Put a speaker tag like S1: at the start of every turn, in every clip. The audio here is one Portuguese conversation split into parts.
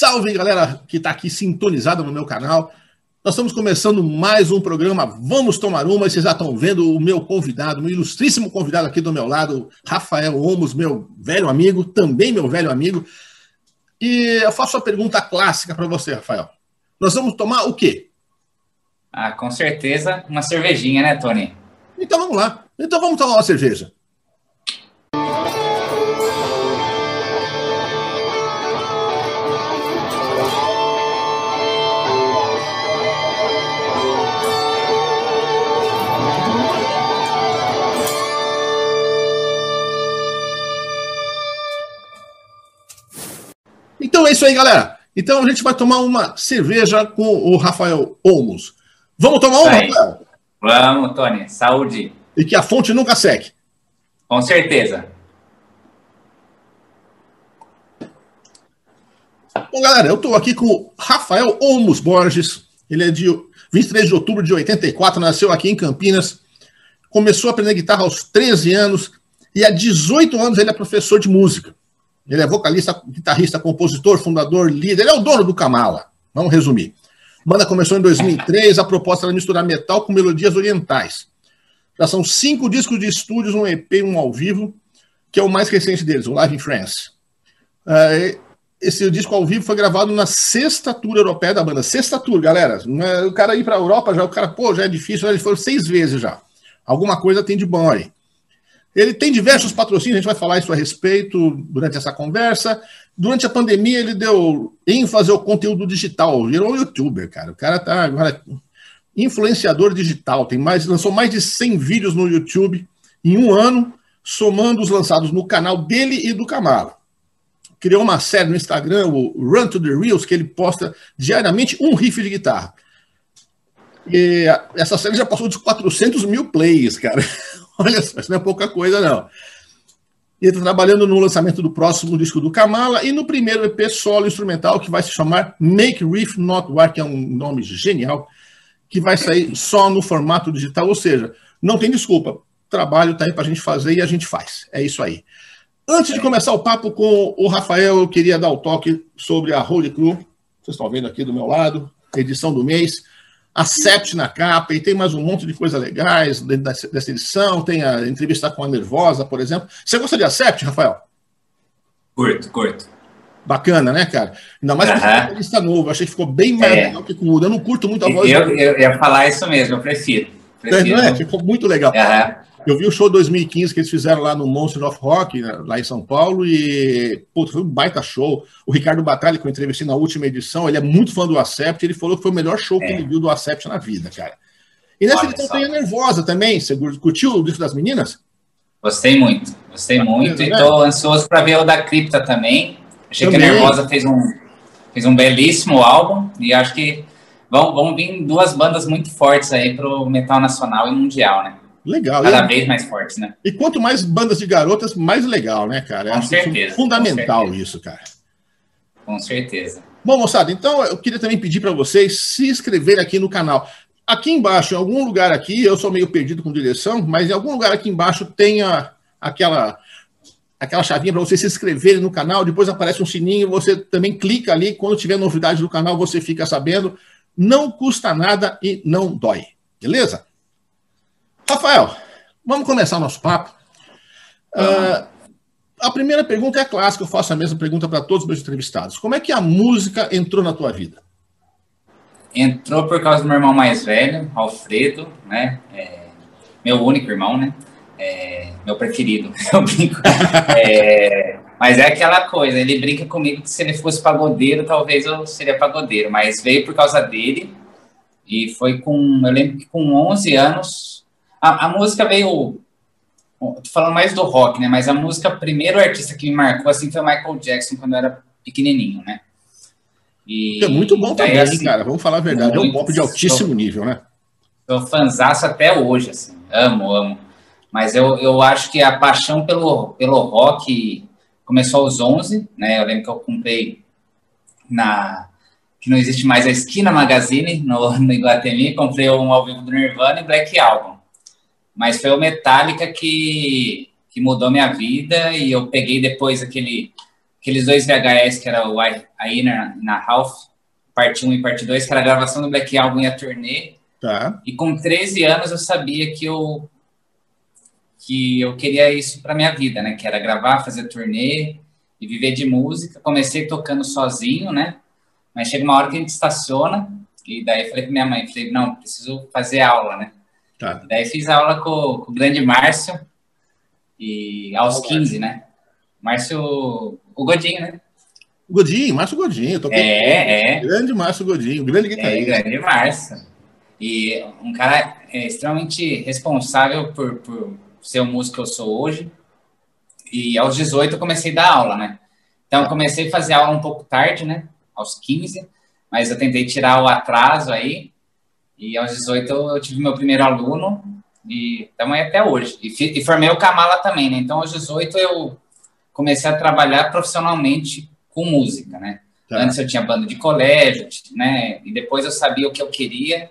S1: Salve galera que está aqui sintonizada no meu canal. Nós estamos começando mais um programa Vamos Tomar Uma. Vocês já estão vendo o meu convidado, meu ilustríssimo convidado aqui do meu lado, Rafael Omos, meu velho amigo, também meu velho amigo. E eu faço a pergunta clássica para você, Rafael. Nós vamos tomar o quê?
S2: Ah, com certeza uma cervejinha, né, Tony?
S1: Então vamos lá. Então vamos tomar uma cerveja. Então é isso aí, galera. Então a gente vai tomar uma cerveja com o Rafael Olmos. Vamos tomar uma, Rafael?
S2: Vamos, Tony. Saúde.
S1: E que a fonte nunca seque.
S2: Com certeza.
S1: Bom, galera, eu estou aqui com o Rafael Olmos Borges. Ele é de 23 de outubro de 84, nasceu aqui em Campinas. Começou a aprender guitarra aos 13 anos e há 18 anos ele é professor de música. Ele é vocalista, guitarrista, compositor, fundador, líder. Ele é o dono do Kamala. Vamos resumir. A banda começou em 2003. A proposta era misturar metal com melodias orientais. Já são cinco discos de estúdios, um EP e um ao vivo, que é o mais recente deles, o Live in France. É, esse disco ao vivo foi gravado na sexta tour europeia da banda. Sexta tour, galera. É, o cara ir para a Europa já, o cara, pô, já é difícil. Ele foram seis vezes já. Alguma coisa tem de bom aí. Ele tem diversos patrocínios, a gente vai falar isso a respeito durante essa conversa. Durante a pandemia, ele deu ênfase ao conteúdo digital, virou um youtuber, cara. O cara tá agora influenciador digital, tem mais, lançou mais de 100 vídeos no YouTube em um ano, somando os lançados no canal dele e do Camaro. Criou uma série no Instagram, o Run to the Reels, que ele posta diariamente um riff de guitarra. E essa série já passou de 400 mil plays, cara. Olha só, isso não é pouca coisa, não. Ele está trabalhando no lançamento do próximo disco do Kamala e no primeiro EP solo instrumental que vai se chamar Make Riff Not War, que é um nome genial, que vai sair só no formato digital, ou seja, não tem desculpa. Trabalho está aí para a gente fazer e a gente faz. É isso aí. Antes de começar o papo com o Rafael, eu queria dar o toque sobre a Holy Crew. Vocês estão vendo aqui do meu lado, edição do mês a Sept na capa, e tem mais um monte de coisas legais dentro dessa edição. Tem a entrevista com a Nervosa, por exemplo. Você gosta de Acept, Rafael?
S2: Curto, curto.
S1: Bacana, né, cara? Ainda mais uh -huh. novo. Achei que ficou bem mais é. legal que com o Eu não curto muito a voz.
S2: Eu, eu, eu ia falar isso mesmo, eu prefiro. prefiro.
S1: É, não é? Ficou muito legal. Eu vi o show 2015 que eles fizeram lá no Monster of Rock, né, lá em São Paulo, e putz, foi um baita show. O Ricardo Batalha, que eu entrevistei na última edição, ele é muito fã do Acept, ele falou que foi o melhor show é. que ele viu do Acept na vida, cara. E nessa edição tem a Nervosa também. Você curtiu o disco das meninas?
S2: Gostei muito, gostei tá muito, e estou né? ansioso para ver o da Cripta também. Achei também. que a Nervosa fez um, fez um belíssimo álbum, e acho que vão, vão vir duas bandas muito fortes aí para o metal nacional e mundial, né?
S1: Legal.
S2: Cada e, vez mais fortes, né?
S1: E quanto mais bandas de garotas, mais legal, né, cara?
S2: Com Acho certeza.
S1: fundamental certeza. isso, cara.
S2: Com certeza.
S1: Bom, moçada, então eu queria também pedir para vocês se inscreverem aqui no canal. Aqui embaixo, em algum lugar aqui, eu sou meio perdido com direção, mas em algum lugar aqui embaixo tem a, aquela aquela chavinha para você se inscrever no canal, depois aparece um sininho, você também clica ali, quando tiver novidade do canal, você fica sabendo. Não custa nada e não dói. Beleza? Rafael, vamos começar o nosso papo. Uh, a primeira pergunta é clássica, eu faço a mesma pergunta para todos os meus entrevistados. Como é que a música entrou na tua vida?
S2: Entrou por causa do meu irmão mais velho, Alfredo, né? É, meu único irmão, né? É, meu preferido, eu brinco. É, mas é aquela coisa, ele brinca comigo que se ele fosse pagodeiro, talvez eu seria pagodeiro, mas veio por causa dele. E foi com, eu lembro que com 11 anos, a, a música veio. Tô falando mais do rock, né? Mas a música, primeiro artista que me marcou assim foi o Michael Jackson quando eu era pequenininho, né?
S1: E, é muito bom também, assim, cara. Vamos falar a verdade. Muito, é um pop de altíssimo sou, nível, né?
S2: Sou fanzaço até hoje, assim. Amo, amo. Mas eu, eu acho que a paixão pelo, pelo rock começou aos 11, né? Eu lembro que eu comprei na que não existe mais a Esquina Magazine no, no Iguatemi, comprei um ao vivo do Nirvana e Black Album mas foi o Metallica que, que mudou minha vida e eu peguei depois aquele aqueles dois VHS, que era o aí na, na Ralph, parte 1 e parte 2, que era a gravação do Black Album e a turnê.
S1: Tá.
S2: E com 13 anos eu sabia que eu que eu queria isso para minha vida, né? Que era gravar, fazer turnê e viver de música. Comecei tocando sozinho, né? Mas chega uma hora que a gente estaciona e daí falei para minha mãe, falei, não, preciso fazer aula, né? Tá. daí fiz aula com, com, o grande Márcio e aos oh, 15, né? Márcio, o Godinho, né?
S1: Godinho, Márcio Godinho.
S2: Toquei é, é.
S1: Grande Márcio Godinho, grande é, guitarrista.
S2: É, grande Márcio. E um cara é, extremamente responsável por, por ser o músico que eu sou hoje. E aos 18 eu comecei a dar aula, né? Então eu comecei a fazer aula um pouco tarde, né? Aos 15, mas eu tentei tirar o atraso aí. E aos 18 eu tive meu primeiro aluno e estamos aí até hoje. E, e formei o Kamala também, né? Então aos 18 eu comecei a trabalhar profissionalmente com música, né? Tá. Antes eu tinha banda de colégio, né? E depois eu sabia o que eu queria.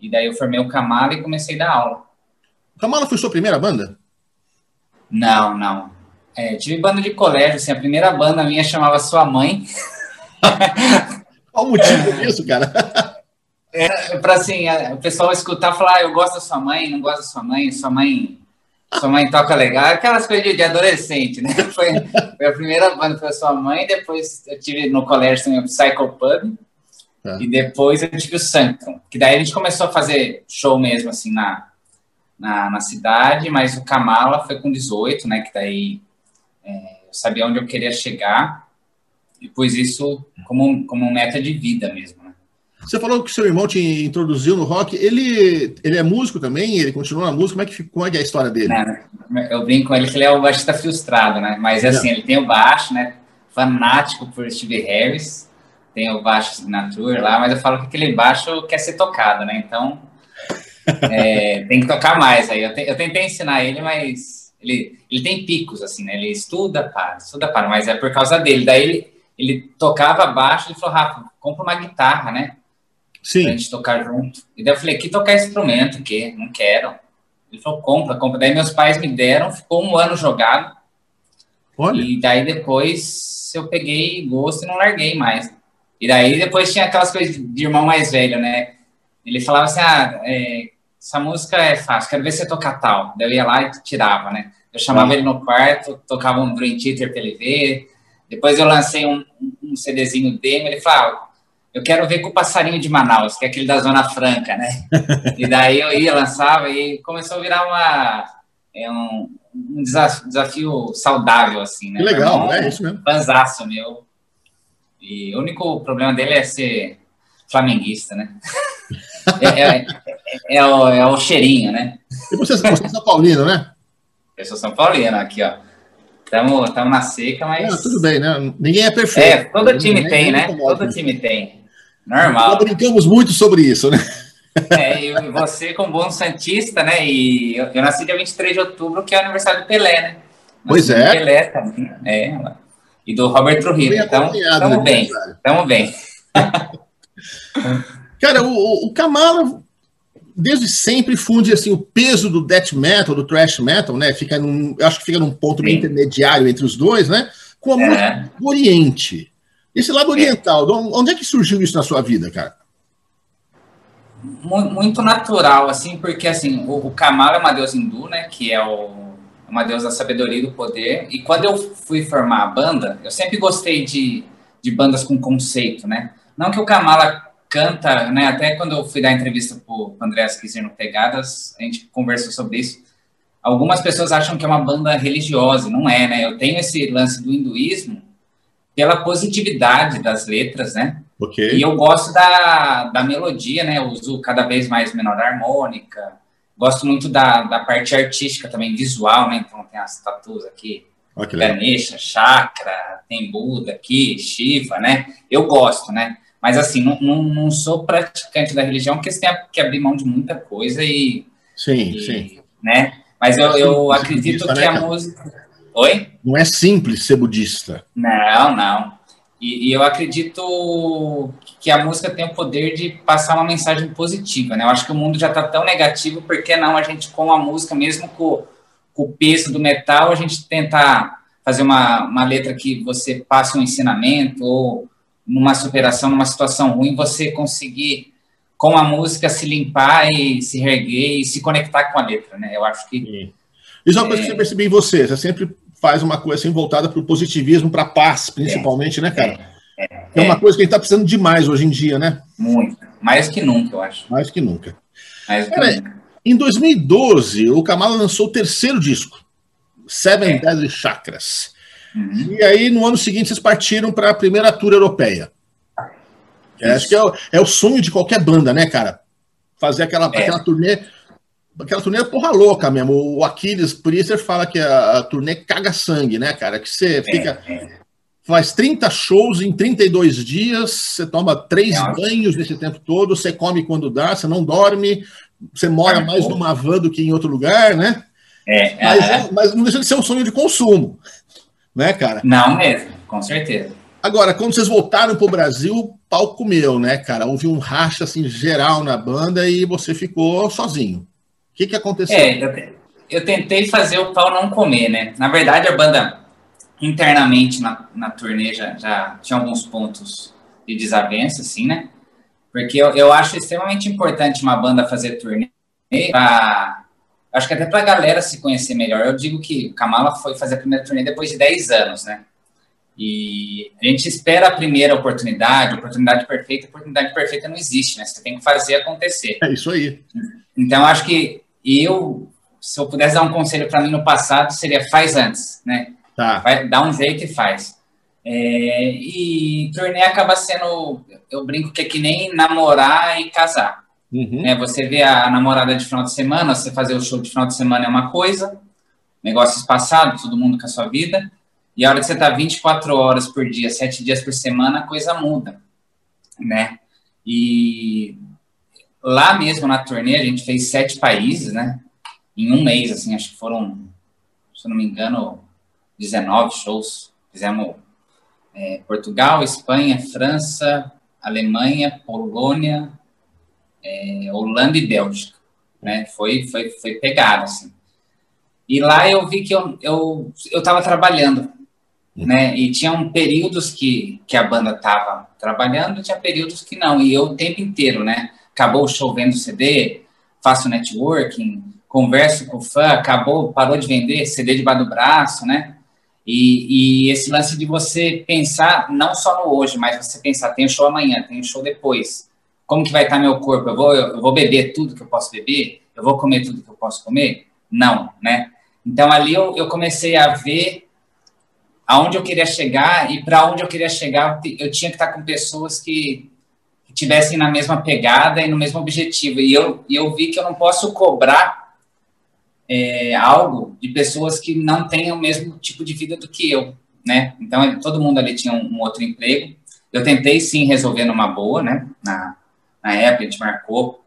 S2: E daí eu formei o Kamala e comecei a dar aula.
S1: O Kamala foi sua primeira banda?
S2: Não, não. É, tive banda de colégio, assim, a primeira banda minha chamava Sua Mãe.
S1: Qual o motivo disso, cara?
S2: É, para assim, o pessoal escutar falar, ah, eu gosto da sua mãe, não gosto da sua mãe, sua mãe sua mãe toca legal, aquelas coisas de, adolescente, né? Foi, foi, a primeira banda foi a sua mãe, depois eu tive no colégio também o Psycho Pub, é. e depois eu tive o Sanctum, que daí a gente começou a fazer show mesmo, assim, na, na, na cidade, mas o Kamala foi com 18, né? Que daí é, eu sabia onde eu queria chegar, e pus isso como, como meta de vida mesmo.
S1: Você falou que seu irmão te introduziu no rock. Ele, ele é músico também? Ele continua na música? Como é que, como é, que é a história dele?
S2: eu brinco com ele que ele é o baixista frustrado, né? Mas assim, ele tem o baixo, né? Fanático por Steve Harris. Tem o baixo signature lá, mas eu falo que aquele baixo quer ser tocado, né? Então, é, tem que tocar mais aí. Eu, te, eu, tentei ensinar ele, mas ele, ele tem picos, assim, né? Ele estuda, para, estuda, para, mas é por causa dele. Daí ele, ele tocava baixo e falou, Rafa, compra uma guitarra, né?
S1: Sim.
S2: Pra gente tocar junto. E daí eu falei, que tocar instrumento, que não quero. Ele falou, compra, compra. Daí meus pais me deram, ficou um ano jogado. Olha. E daí depois eu peguei gosto e não larguei mais. E daí depois tinha aquelas coisas de irmão mais velho, né? Ele falava assim, ah, é, essa música é fácil, quero ver você tocar tal. Daí eu ia lá e tirava, né? Eu chamava ele no quarto, tocava um Dream Theater pra ele ver. Depois eu lancei um, um CDzinho demo, ele falava, eu quero ver com o passarinho de Manaus, que é aquele da Zona Franca, né? e daí eu ia, lançava e começou a virar uma, é um, um desafio, desafio, saudável, assim, né?
S1: legal, é isso mesmo.
S2: Panzaço meu. E o único problema dele é ser flamenguista, né? é, é, é, o, é, o, cheirinho, né?
S1: E você, você é São Paulino, né?
S2: Eu sou São Paulino, aqui, ó. Estamos na seca, mas.
S1: Não, tudo bem, né? Ninguém é perfeito. É,
S2: todo time tem, né? Todo time tem. Normal.
S1: Nós brincamos muito sobre isso, né?
S2: É, e você como bom Santista, né? E eu, eu, nasci dia 23 de outubro, que é o aniversário do Pelé, né?
S1: Pois
S2: é. Pelé também, é. E do Robert Trujillo. Então, estamos bem. Estamos bem.
S1: Cara, o, o Kamala, desde sempre, funde assim, o peso do death metal, do thrash metal, né? Fica num, eu acho que fica num ponto Sim. intermediário entre os dois, né? Com a é. música do Oriente. Esse lado oriental, onde é que surgiu isso na sua vida, cara?
S2: Muito natural, assim, porque assim, o, o Kamal é uma deusa hindu, né? Que é o, uma deusa da sabedoria e do poder. E quando eu fui formar a banda, eu sempre gostei de, de bandas com conceito, né? Não que o Kamala canta, né? Até quando eu fui dar entrevista para o André Kisser no Pegadas, a gente conversou sobre isso. Algumas pessoas acham que é uma banda religiosa, não é, né? Eu tenho esse lance do hinduísmo, pela positividade das letras, né?
S1: Okay.
S2: E eu gosto da, da melodia, né? Eu uso cada vez mais menor harmônica. Gosto muito da, da parte artística também, visual, né? Então tem as tatuas aqui.
S1: Okay.
S2: Ganesha, Chakra, tem Buda aqui, Shiva, né? Eu gosto, né? Mas assim, não, não, não sou praticante da religião, porque você tem que abrir mão de muita coisa e.
S1: Sim,
S2: e,
S1: sim.
S2: Né? Mas eu, eu acredito que a música. Oi?
S1: Não é simples ser budista.
S2: Não, não. E, e, eu acredito que a música tem o poder de passar uma mensagem positiva, né? Eu acho que o mundo já está tão negativo, por que não a gente, com a música, mesmo com, com, o peso do metal, a gente tentar fazer uma, uma letra que você passe um ensinamento ou numa superação, numa situação ruim, você conseguir com a música se limpar e se reerguer e se conectar com a letra, né? Eu acho que. Sim.
S1: Isso é uma coisa que eu percebi em você. Você sempre faz uma coisa assim voltada para o positivismo, para a paz, principalmente, é, né, cara? É, é, é, uma coisa que a gente está precisando demais hoje em dia, né?
S2: Muito. Mais que nunca, eu acho.
S1: Mais que nunca. Mais que cara, nunca. Em 2012, o Kamala lançou o terceiro disco, Seven é. Deadly Chakras. Uhum. E aí, no ano seguinte, vocês partiram para a primeira tour europeia. É, acho que é o, é o, sonho de qualquer banda, né, cara? Fazer aquela, é. aquela turnê. Aquela turnê é porra louca mesmo. O Aquiles Priester fala que a, a, turnê caga sangue, né, cara? Que você fica. É, é. Faz 30 shows em 32 dias, você toma três é banhos nesse tempo todo, você come quando dá, você não dorme, você mora mais numa van do que em outro lugar, né?
S2: É,
S1: mas, mas não deixa de ser um sonho de consumo, né, cara?
S2: Não mesmo, com certeza.
S1: Agora, quando vocês voltaram para o Brasil, o pau comeu, né, cara? Houve um racha assim, geral na banda e você ficou sozinho. O que, que aconteceu?
S2: É, eu, eu tentei fazer o pau não comer, né? Na verdade, a banda internamente na, na turnê já, já tinha alguns pontos de desavença, assim, né? Porque eu, eu acho extremamente importante uma banda fazer turnê pra, acho que até para a galera se conhecer melhor. Eu digo que o Kamala foi fazer a primeira turnê depois de 10 anos, né? E a gente espera a primeira oportunidade, oportunidade perfeita, oportunidade perfeita não existe, né? Você tem que fazer acontecer.
S1: É isso aí.
S2: Então, acho que eu, se eu pudesse dar um conselho para mim no passado, seria faz antes, né? Tá. Vai, dá um jeito e faz. É, e turnê acaba sendo, eu brinco que é que nem namorar e casar. Uhum. Né? Você vê a, a namorada de final de semana, você fazer o show de final de semana é uma coisa, negócios passados, todo mundo com a sua vida. E a hora que você está 24 horas por dia, 7 dias por semana, a coisa muda, né? E lá mesmo na turnê, a gente fez sete países, né? Em um mês, assim, acho que foram, se eu não me engano, 19 shows. Fizemos é, Portugal, Espanha, França, Alemanha, Polônia, é, Holanda e Bélgica, né? Foi, foi, foi pegado, assim. E lá eu vi que eu eu estava trabalhando né? E tinham períodos que, que a banda estava trabalhando, tinha períodos que não. E eu o tempo inteiro, né? Acabou chovendo CD, faço networking, converso com o fã, acabou, parou de vender CD debaixo do braço, né? E, e, esse lance de você pensar não só no hoje, mas você pensar, tem show amanhã, tem show depois. Como que vai estar meu corpo? Eu vou, eu vou beber tudo que eu posso beber? Eu vou comer tudo que eu posso comer? Não, né? Então ali eu, eu comecei a ver aonde eu queria chegar e para onde eu queria chegar, eu tinha que estar com pessoas que tivessem na mesma pegada e no mesmo objetivo. E eu, eu vi que eu não posso cobrar é, algo de pessoas que não têm o mesmo tipo de vida do que eu, né? Então, todo mundo ali tinha um, um outro emprego. Eu tentei, sim, resolver numa boa, né? Na, na época, a gente marcou,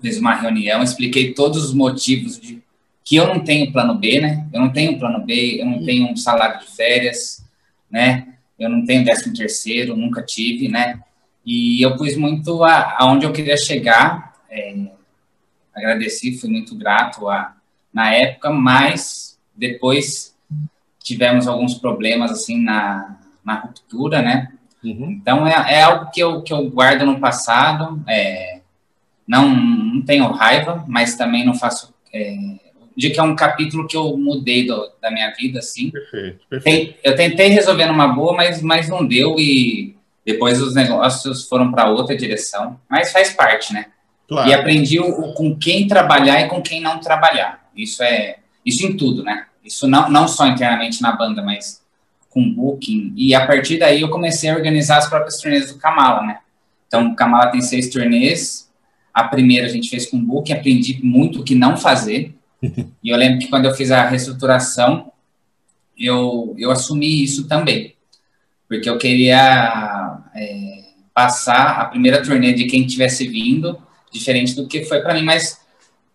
S2: fez uma reunião, expliquei todos os motivos de que eu não tenho plano B, né? Eu não tenho plano B, eu não tenho um salário de férias, né? Eu não tenho décimo terceiro, nunca tive, né? E eu pus muito a, aonde eu queria chegar. É, agradeci, fui muito grato a, na época, mas depois tivemos alguns problemas assim na, na ruptura, né? Uhum. Então é, é, algo que eu, que eu guardo no passado. É, não, não tenho raiva, mas também não faço é, de que é um capítulo que eu mudei do, da minha vida, assim. Perfeito, perfeito. Eu tentei resolver numa boa, mas, mas não deu e depois os negócios foram para outra direção. Mas faz parte, né? Claro. E aprendi o, o, com quem trabalhar e com quem não trabalhar. Isso é isso em tudo, né? Isso não, não só internamente na banda, mas com booking. E a partir daí eu comecei a organizar as próprias turnês do Kamala, né? Então, o Kamala tem seis turnês. A primeira a gente fez com booking, aprendi muito o que não fazer e eu lembro que quando eu fiz a reestruturação, eu, eu assumi isso também, porque eu queria é, passar a primeira turnê de quem tivesse vindo, diferente do que foi para mim, mas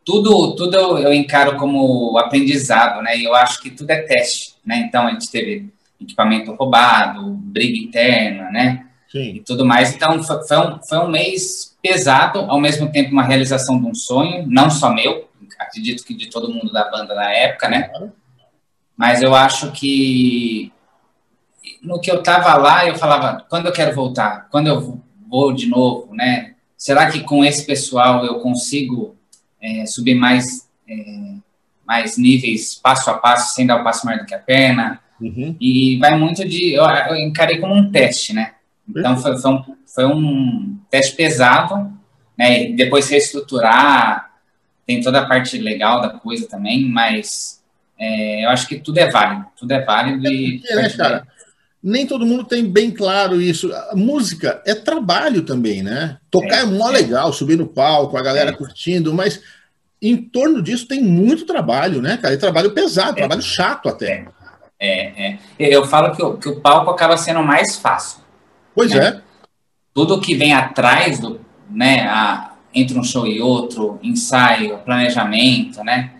S2: tudo, tudo eu, encaro como aprendizado, né? E eu acho que tudo é teste, né? Então a gente teve equipamento roubado, briga interna, né? Sim. E tudo mais. Então foi, foi, um, foi um mês pesado, ao mesmo tempo uma realização de um sonho, não só meu, acredito que de todo mundo da banda na época, né? mas eu acho que no que eu estava lá, eu falava, quando eu quero voltar? Quando eu vou de novo, né? Será que com esse pessoal eu consigo é, subir mais, é, mais níveis passo a passo, sem dar o passo maior do que a perna? Uhum. E vai muito de. Eu, eu, encarei como um teste, né? Então foi, foi, um, foi um teste pesado, né? Depois reestruturar, tem toda a parte legal da coisa também, mas é, eu acho que tudo é válido, tudo é válido e. É, né,
S1: cara? Nem todo mundo tem bem claro isso. A música é trabalho também, né? Tocar é, é mó é. legal, subir no palco, a galera é. curtindo, mas em torno disso tem muito trabalho, né, cara? E trabalho pesado, é. trabalho chato até.
S2: É, é. Eu falo que o, que o palco acaba sendo mais fácil.
S1: Pois né? é.
S2: Tudo que vem atrás do, né, a, entre um show e outro, ensaio, planejamento, né?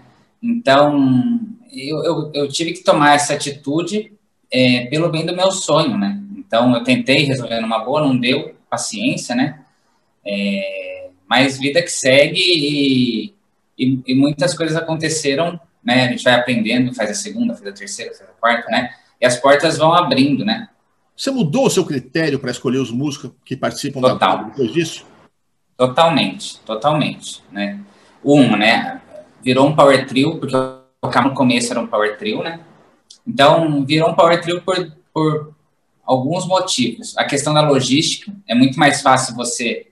S2: Então, eu, eu, eu tive que tomar essa atitude é, pelo bem do meu sonho, né? Então, eu tentei resolver numa boa, não deu paciência, né? É, mas vida que segue e, e, e, muitas coisas aconteceram, né? A gente vai aprendendo, faz a segunda, faz a terceira, faz a quarta, né? E as portas vão abrindo, né?
S1: Você mudou o seu critério para escolher os músicos que participam
S2: Total.
S1: da banda depois disso?
S2: Totalmente, totalmente, né? Um, né? Virou um power trio, porque eu no começo era um power trio, né? Então, virou um power trio por, por alguns motivos. A questão da logística, é muito mais fácil você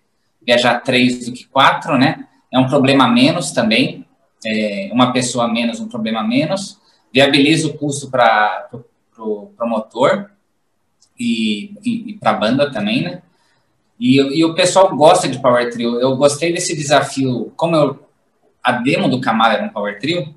S2: viajar três do que quatro, né? É um problema menos também, é uma pessoa menos, um problema menos. Viabiliza o custo para o pro promotor e, e, e para a banda também, né? E, e, o pessoal gosta de Power Trio. Eu gostei desse desafio, como eu, a demo do Camaro era um Power Trio,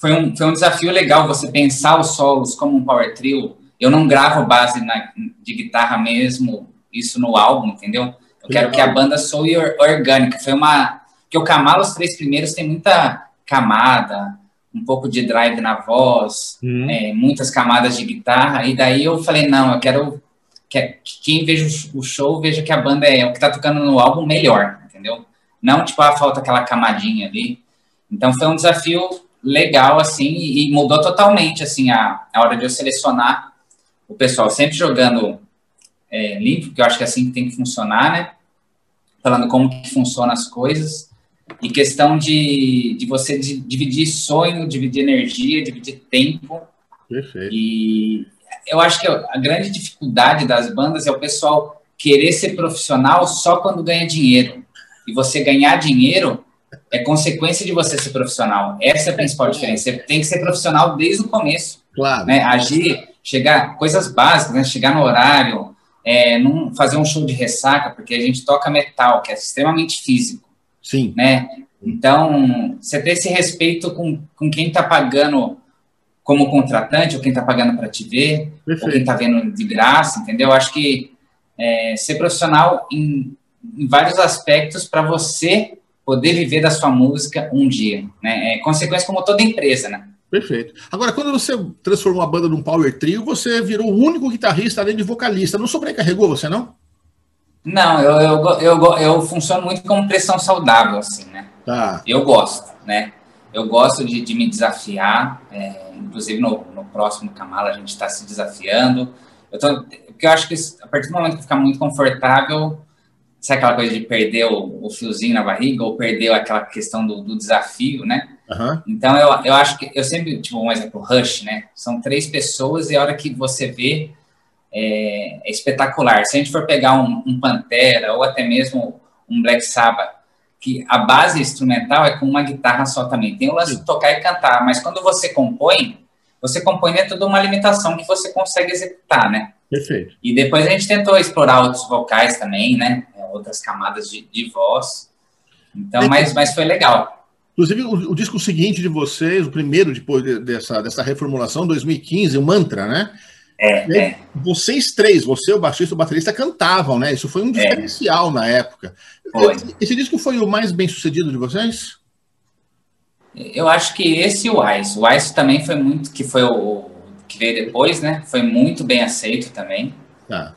S2: foi um, foi um desafio legal você pensar os solos como um power trio. Eu não gravo base na, de guitarra mesmo, isso no álbum, entendeu? Eu que quero legal. que a banda soe orgânica. Foi uma. que o Kamala, os três primeiros, tem muita camada, um pouco de drive na voz, uhum. é, muitas camadas de guitarra. E daí eu falei: não, eu quero que, que quem veja o show veja que a banda é o que tá tocando no álbum melhor, entendeu? Não, tipo, ah, falta aquela camadinha ali. Então foi um desafio legal, assim, e mudou totalmente, assim, a, a hora de eu selecionar o pessoal, sempre jogando é, limpo, que eu acho que é assim que tem que funcionar, né? Falando como que funcionam as coisas, e questão de, de você de, dividir sonho, dividir energia, dividir tempo.
S1: Perfeito.
S2: E eu acho que a grande dificuldade das bandas é o pessoal querer ser profissional só quando ganha dinheiro. E você ganhar dinheiro é consequência de você ser profissional. Essa é a principal diferença. Você tem que ser profissional desde o começo.
S1: Claro.
S2: Né? Agir, chegar, coisas básicas, né? chegar no horário, é, não fazer um show de ressaca, porque a gente toca metal, que é extremamente físico.
S1: Sim.
S2: Né? Então, você ter esse respeito com, com quem está pagando como contratante, ou quem está pagando para te ver, Perfeito. ou quem está vendo de graça, entendeu? Eu acho que é, ser profissional em, em vários aspectos para você poder viver da sua música um dia, né? É consequência como toda empresa, né?
S1: Perfeito. Agora, quando você transformou a banda num power trio, você virou o único guitarrista além de vocalista. Não sobrecarregou você, não?
S2: Não, eu, eu, eu, eu funciono muito como pressão saudável, assim, né?
S1: Tá.
S2: Eu gosto, né? Eu gosto de, de me desafiar, é, inclusive no, no próximo Kamala a gente está se desafiando. Eu tô, porque eu acho que a partir do momento que ficar muito confortável, sabe aquela coisa de perder o, o fiozinho na barriga ou perder aquela questão do, do desafio, né? Uhum. Então, eu, eu acho que eu sempre, tipo, um exemplo, Rush, né? São três pessoas e a hora que você vê é, é espetacular. Se a gente for pegar um, um, Pantera ou até mesmo um Black Sabbath, que a base instrumental é com uma guitarra só também. Tem o lance de tocar e cantar, mas quando você compõe, você compõe dentro de uma limitação que você consegue executar, né?
S1: Perfeito.
S2: E depois a gente tentou explorar outros vocais também, né? Outras camadas de, de voz. Então, mas, mas foi legal.
S1: Inclusive, o, o, disco seguinte de vocês, o primeiro depois de, dessa, dessa reformulação, 2015, o Mantra, né?
S2: É, é.
S1: Vocês três, você, o baixista e o baterista, cantavam, né? Isso foi um é. diferencial é. na época. Foi. Esse disco foi o mais bem sucedido de vocês?
S2: Eu acho que esse e o Ice. O Ice também foi muito, que foi o que veio depois, né? Foi muito bem aceito também.
S1: Tá.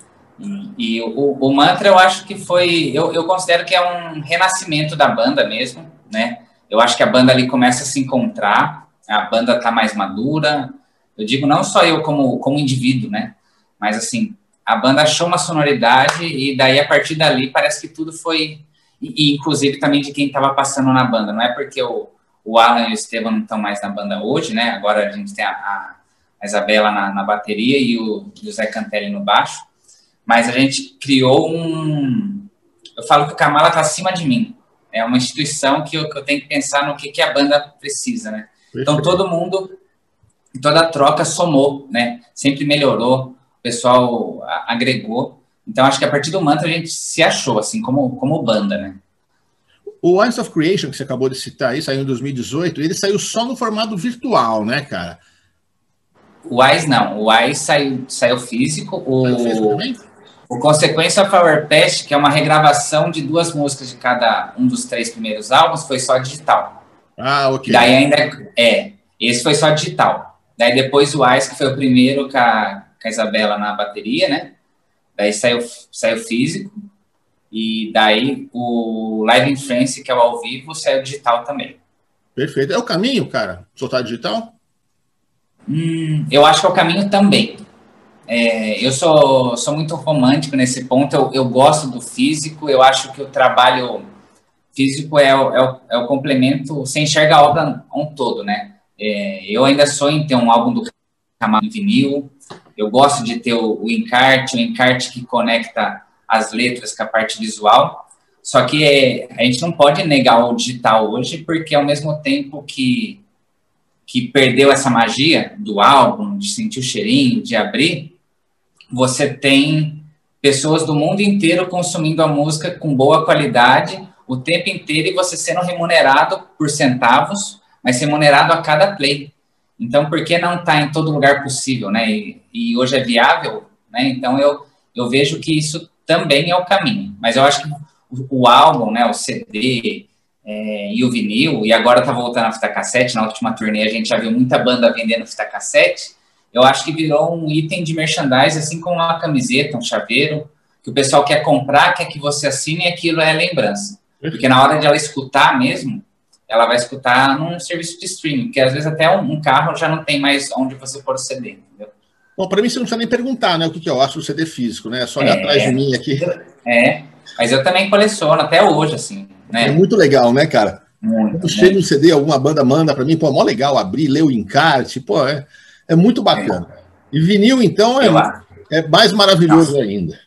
S2: E, e o, o, Mantra eu acho que foi, eu, eu considero que é um renascimento da banda mesmo, né? Eu acho que a banda ali começa a se encontrar, a banda tá mais madura, Eu digo não só eu como, como indivíduo, né? Mas assim, a banda achou uma sonoridade e daí a partir dali parece que tudo foi e, inclusive também de quem estava passando na banda. Não é porque o, o Alan e o Estevam não estão mais na banda hoje, né? Agora a gente tem a, a, Isabela na, na, bateria e o José Cantelli no baixo. Mas a gente criou um. Eu falo que o Kamala está acima de mim. É uma instituição que eu, que eu tenho que pensar no que, que a banda precisa, né? Então todo mundo, toda a troca somou, né? Sempre melhorou, o pessoal agregou. Então, acho que a partir do mantra a gente se achou, assim, como, como banda, né?
S1: O Eyes of Creation, que você acabou de citar aí, saiu em 2018, ele saiu só no formato virtual, né, cara?
S2: O Eyes não, o Eyes saiu, saiu físico. O, o Consequência of Our Past, que é uma regravação de duas músicas de cada um dos três primeiros álbuns, foi só digital.
S1: Ah, ok.
S2: Daí ainda é, esse foi só digital. Daí depois o Eyes, que foi o primeiro com a, com a Isabela na bateria, né? Daí saiu, saiu físico. E daí o Live in France, que é o ao vivo, saiu digital também.
S1: Perfeito. É o caminho, cara? Soltar digital?
S2: Hum, eu acho que é o caminho também. É, eu sou, sou muito romântico nesse ponto. Eu, eu gosto do físico. Eu acho que o trabalho físico é o, é o, é o complemento. Você enxerga a obra um todo, né? É, eu ainda sonho em ter um álbum do Camargo em vinil. Eu gosto de ter o, o encarte, o encarte que conecta as letras com a parte visual. Só que é, a gente não pode negar o digital hoje, porque ao mesmo tempo que, que perdeu essa magia do álbum, de sentir o cheirinho, de abrir, você tem pessoas do mundo inteiro consumindo a música com boa qualidade o tempo inteiro e você sendo remunerado por centavos, mas remunerado a cada play. Então, por que não estar tá em todo lugar possível, né? E, e, hoje é viável, né? Então, eu, eu vejo que isso também é o caminho. Mas eu acho que o, o álbum, né, o CD é, e o vinil, e agora tá voltando a fita cassete, na última turnê a gente já viu muita banda vendendo fita cassete, eu acho que virou um item de merchandise, assim como uma camiseta, um chaveiro, que o pessoal quer comprar, quer que você assine e aquilo é lembrança. Porque na hora de ela escutar mesmo, ela vai escutar num serviço de streaming, porque às vezes até um, um carro já não tem mais onde você pôr o CD, entendeu?
S1: Bom, para mim você não precisa nem perguntar, né, o que, que eu acho do CD físico, né? É só olhar é, atrás de mim aqui.
S2: É, mas eu também coleciono até hoje, assim, né?
S1: É muito legal, né, cara? Muito. Quando chega um CD, alguma banda manda para mim, pô, é mó legal abrir, ler o encarte, pô, é, é muito bacana. É. E vinil, então, é, é mais maravilhoso Nossa. ainda.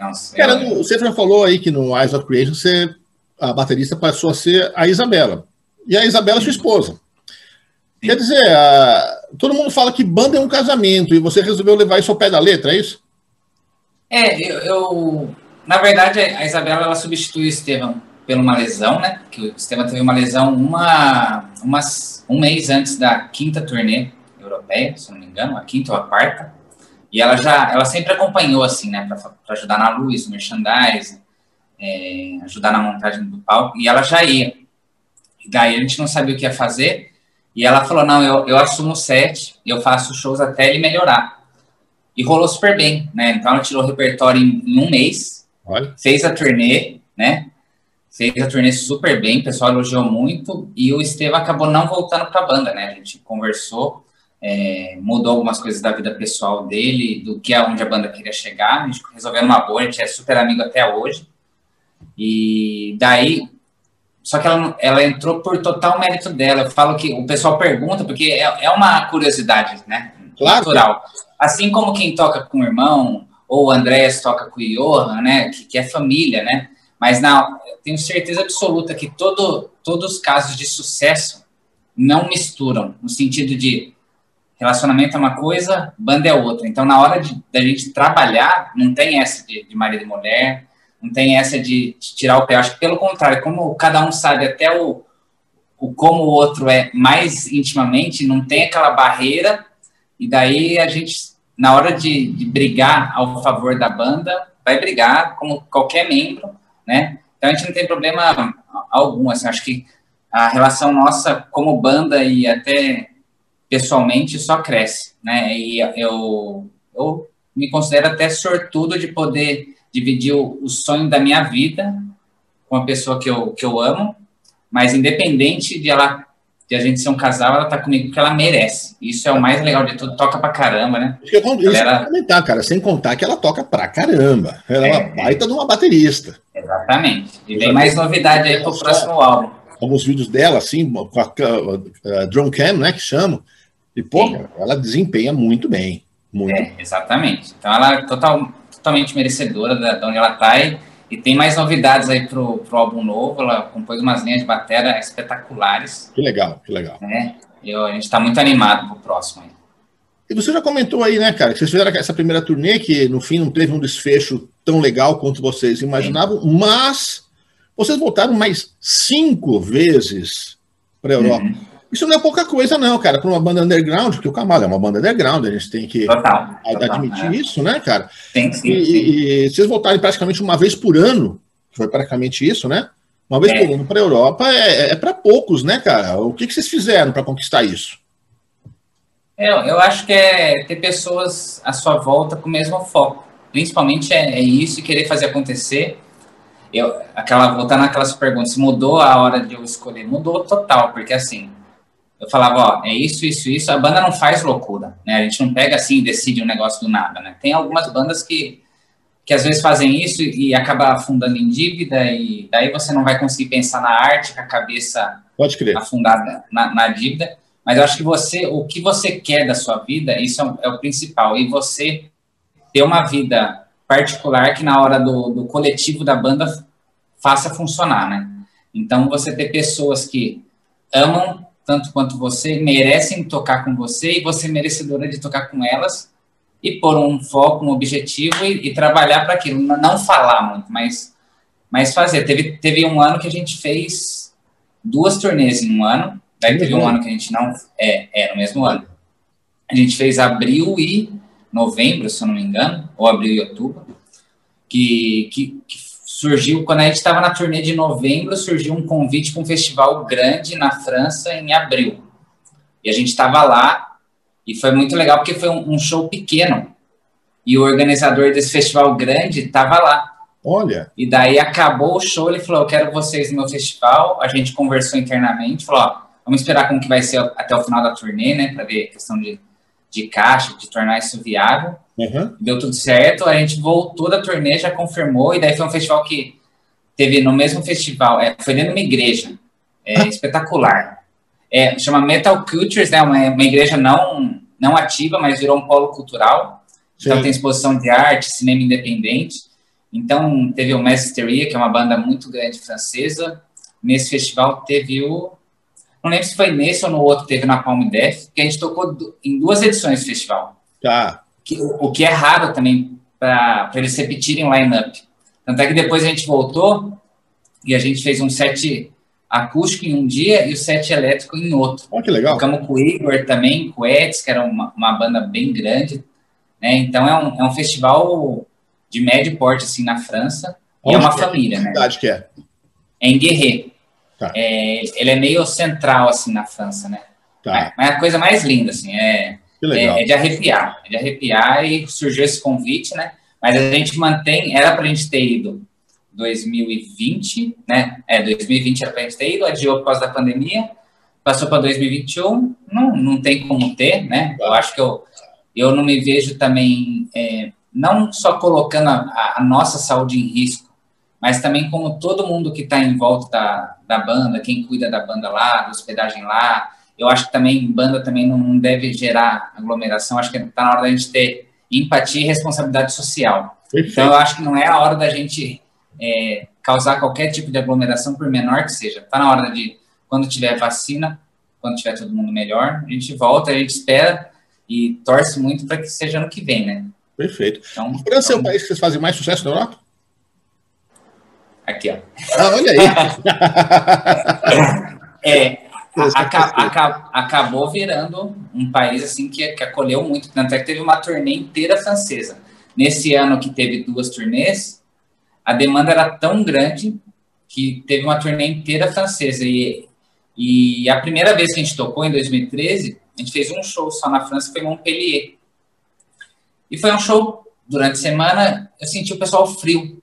S1: Nossa, cara, eu... você já falou aí que no Eyes of Creation você, a baterista passou a ser a Isabela. E a Isabela, sua esposa. Sim. Quer dizer, a... todo mundo fala que banda é um casamento e você resolveu levar isso ao pé da letra, é isso?
S2: É, eu, eu na verdade, a Isabela ela substituiu o Estevam por uma lesão, né? Que o Estevam teve uma lesão uma, umas, um mês antes da quinta turnê europeia, se não me engano, a quinta ou a quarta. E ela já, ela sempre acompanhou assim, né? Para ajudar na luz, no merchandising, é, ajudar na montagem do palco. E ela já ia. E daí a gente não sabia o que ia fazer. E ela falou: não, eu, eu assumo o set, eu faço shows até ele melhorar. E rolou super bem, né? Então ela tirou o repertório em, em um mês, Olha. fez a turnê, né? Fez a turnê super bem, o pessoal elogiou muito. E o Estevam acabou não voltando para a banda, né? A gente conversou, é, mudou algumas coisas da vida pessoal dele, do que aonde a banda queria chegar. A gente resolveu numa boa, a gente é super amigo até hoje. E daí só que ela, ela entrou por total mérito dela. Eu falo que o pessoal pergunta, porque é, é uma curiosidade, né? Claro. Natural. Assim como quem toca com o irmão, ou o Andrés toca com o Johan, né? Que, que é família, né? Mas não, tenho certeza absoluta que todo, todos os casos de sucesso não misturam, no sentido de relacionamento é uma coisa, banda é outra. Então, na hora de da gente trabalhar, não tem essa de, de marido e mulher, não tem essa de, de tirar o pé. Acho que pelo contrário, como cada um sabe até o, o como o outro é mais intimamente, não tem aquela barreira, e daí a gente, na hora de, de brigar ao favor da banda, vai brigar como qualquer membro, né? Então a gente não tem problema algum, assim, acho que a relação nossa como banda e até pessoalmente só cresce, né? E eu, eu me considero até sortudo de poder dividir o, o sonho da minha vida com a pessoa que eu, que eu amo, mas independente de ela de a gente ser um casal, ela tá comigo porque ela merece. Isso é o mais legal de tudo, toca pra caramba, né?
S1: Isso que eu, Galera... comentar, cara, sem contar que ela toca pra caramba. Ela é, é uma baita de uma baterista.
S2: Exatamente. E vem mais novidade aí pro próximo álbum.
S1: Alguns vídeos dela, assim, com a, a, a drum cam, né, que chamam. E, pô, ela desempenha muito bem. Muito.
S2: É, exatamente. Então ela é total, totalmente merecedora da, de onde ela tá e e tem mais novidades aí pro, pro álbum novo. Ela compôs umas linhas de bateria espetaculares.
S1: Que legal, que legal.
S2: Né? E a gente está muito animado pro próximo aí.
S1: E você já comentou aí, né, cara, que vocês fizeram essa primeira turnê, que no fim não teve um desfecho tão legal quanto vocês imaginavam, Sim. mas vocês voltaram mais cinco vezes para a Europa. Uhum. Isso não é pouca coisa, não, cara, para uma banda underground, porque o Camalo é uma banda underground, a gente tem que total, admitir total, é. isso, né, cara?
S2: Tem sim,
S1: e,
S2: sim.
S1: e vocês voltarem praticamente uma vez por ano, foi praticamente isso, né? Uma vez é. por ano para a Europa é, é para poucos, né, cara? O que, que vocês fizeram para conquistar isso?
S2: Eu, eu acho que é ter pessoas à sua volta com o mesmo foco. Principalmente é, é isso e querer fazer acontecer. Eu, aquela, voltando naquelas perguntas, mudou a hora de eu escolher? Mudou total, porque assim, eu falava, ó, é isso, isso, isso. A banda não faz loucura, né? A gente não pega assim e decide um negócio do nada, né? Tem algumas bandas que, que às vezes fazem isso e, acaba afundando em dívida e daí você não vai conseguir pensar na arte com a cabeça afundada na, na, dívida. Mas eu acho que você, o que você quer da sua vida, isso é o, é o principal. E você ter uma vida particular que na hora do, do coletivo da banda faça funcionar, né? Então, você ter pessoas que amam tanto quanto você, merecem tocar com você e você é merecedora de tocar com elas e pôr um foco, um objetivo e, e trabalhar para aquilo. Não falar muito, mas, mas fazer. Teve, teve um ano que a gente fez duas turnês em um ano, daí teve um ano que a gente não. É, é, no mesmo ano. A gente fez abril e novembro, se eu não me engano, ou abril e outubro, que, que, que surgiu, quando a gente estava na turnê de novembro, surgiu um convite para um festival grande na França em abril. E a gente estava lá, e foi muito legal, porque foi um, um, show pequeno. E o organizador desse festival grande estava lá.
S1: Olha.
S2: E daí acabou o show, ele falou: Eu quero vocês no meu festival. A gente conversou internamente, falou: Ó, vamos esperar como que vai ser até o final da turnê, né, para ver a questão de, de caixa, de tornar isso viável. Uhum. Deu tudo certo, a gente voltou da turnê, já confirmou, e daí foi um festival que teve no mesmo festival, é, foi dentro de uma igreja, é, espetacular. É, chama Metal Cultures, né, uma, uma igreja não, não ativa, mas virou um polo cultural. Sim. Então tem exposição de arte, cinema independente. Então teve o Masteria, que é uma banda muito grande francesa. Nesse festival teve o não lembro se foi nesse ou no outro teve na Palm Death, que a gente tocou em duas edições do festival.
S1: Tá
S2: que, o que é raro também para eles repetirem line-up. Tanto é que depois a gente voltou e a gente fez um set acústico em um dia e o set elétrico em outro.
S1: Oh, que legal.
S2: Tocamos com o Igor também, com o Eds, que era uma, uma banda bem grande. Né? Então é um, é um festival de médio porte assim na França. Onde e é uma é? família, né?
S1: cidade que é?
S2: É em Guerret. Tá. É, ele é meio central assim na França, né? Tá. Mas, mas é a coisa mais linda assim, é é, é, de arrepiar, é de arrepiar e surgiu esse convite, né? Mas a gente mantém, era para a gente ter ido 2020, né? É, 2020 era para a gente ter ido, adiou por causa da pandemia, passou para 2021, não, não tem como ter, né? Eu acho que eu, eu não me vejo também, é, não só colocando a, a, nossa saúde em risco, mas também como todo mundo que está em volta da, da banda, quem cuida da banda lá, da hospedagem lá, eu acho que também banda também não deve gerar aglomeração. Acho que está na hora da gente ter empatia e responsabilidade social. Perfeito. Então, eu acho que não é a hora da gente é, causar qualquer tipo de aglomeração, por menor que seja. Está na hora de, quando tiver vacina, quando tiver todo mundo melhor, a gente volta, a gente espera e torce muito para que seja ano que vem, né?
S1: Perfeito. Então, a França então, é o país que vocês fazem mais sucesso na Europa?
S2: Aqui, ó.
S1: Ah, olha
S2: aí. é, acabou virando um país assim que, que acolheu muito, tanto é que teve uma turnê inteira francesa. Nesse ano que teve duas turnês, a demanda era tão grande que teve uma turnê inteira francesa. E, e a primeira vez que a gente tocou, em 2013, a gente fez um show só na França, foi em Montpellier. E foi um show, durante a semana, eu senti o pessoal frio.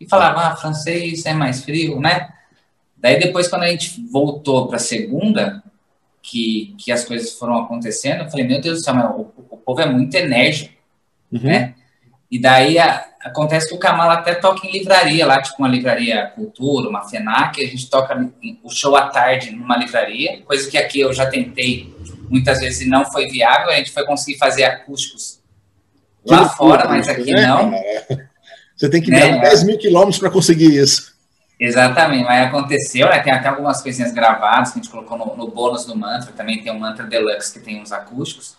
S2: E falava, ah, francês é mais frio, né? Daí depois, quando a gente voltou para a segunda, que, que as coisas foram acontecendo, eu falei, meu Deus do céu, o, o, povo é muito enérgico, uhum. né? E daí a, acontece que o Kamala até toca em livraria lá, tipo uma livraria Cultura, uma FENAC, a gente toca o show à tarde numa livraria, coisa que aqui eu já tentei muitas vezes e não foi viável, a gente foi conseguir fazer acústicos lá fora, mas aqui né? não.
S1: Você tem que né? dar 10 mil quilômetros para conseguir isso.
S2: Exatamente, mas aconteceu, né? Tem até algumas coisinhas gravadas que a gente colocou no, no bônus do mantra, também tem um mantra deluxe que tem uns acústicos.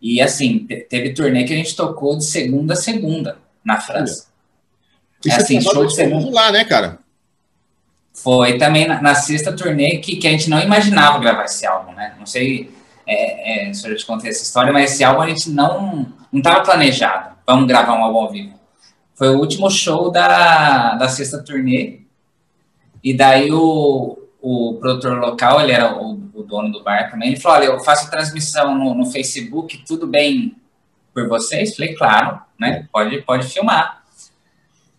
S2: E assim, teve turnê que a gente tocou de segunda a segunda na França.
S1: E é assim, show de segunda lá, né, cara?
S2: Foi também na, na, sexta turnê que, que a gente não imaginava gravar esse álbum, né? Não sei é, é, se eu te contei essa história, mas esse álbum a gente não não estava planejado. Vamos gravar um álbum ao vivo. Foi o último show da, da sexta turnê. E daí o, o produtor local, ele era o, o dono do bar também, ele falou, olha, eu faço transmissão no, no Facebook, tudo bem por vocês? Falei, claro, né? Pode, pode filmar.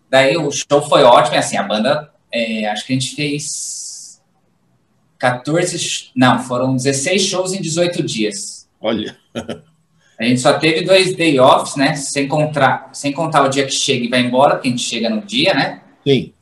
S2: Daí o show foi ótimo, e assim, a banda, é, acho que a gente fez 14, não, foram 16 shows em 18 dias.
S1: Olha.
S2: A gente só teve dois day offs, né? Sem contar, sem contar o dia que chega e vai embora, porque a gente chega no dia, né?
S1: Sim.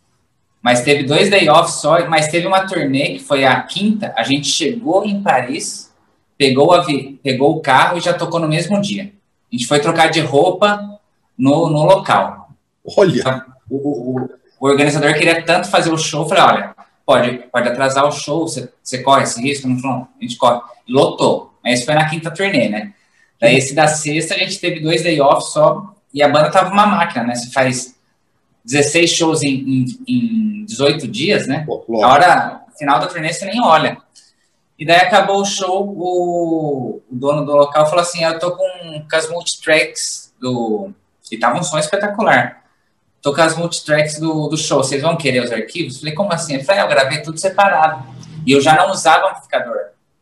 S2: Mas teve dois day offs só, mas teve uma turnê que foi a quinta. A gente chegou em Paris, pegou, a, pegou o carro e já tocou no mesmo dia. A gente foi trocar de roupa no, no local.
S1: Olha!
S2: O, o, o organizador queria tanto fazer o show, falei, olha, pode, pode atrasar o show, você, você corre esse risco? Não, não, a gente corre. Lotou. Mas foi na quinta turnê, né? Daí esse da sexta a gente teve dois day off só, e a banda tava uma máquina, né? Você faz 16 shows em, em, em 18 dias, né? Pô, a hora final da turnê você nem olha. E daí acabou o show, o, o dono do local falou assim: Eu tô com, com as multitracks do. E tava um som espetacular. Tô com as multitracks do, do show, vocês vão querer os arquivos? Falei, como assim? Ele falou, é, eu gravei tudo separado. E eu já não usava amplificador,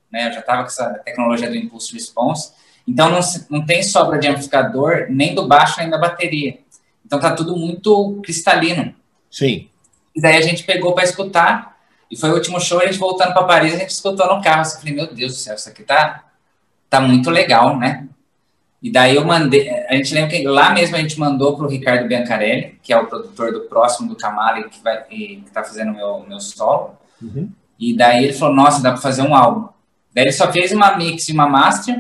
S2: né? Eu já tava com essa tecnologia do Impulse Response. Então não, não tem sobra de amplificador nem do baixo nem da bateria. Então tá tudo muito cristalino.
S1: Sim.
S2: E daí a gente pegou para escutar, e foi o último show, a gente voltando para Paris, a gente escutou no carro. Eu falei, meu Deus do céu, isso aqui tá, tá muito legal, né? E daí eu mandei, a gente lembra que lá mesmo a gente mandou para o Ricardo Biancarelli, que é o produtor do próximo do Camale, que vai que tá fazendo meu meu solo. Uhum. E daí ele falou, nossa, dá para fazer um álbum. Daí ele só fez uma mix e uma master,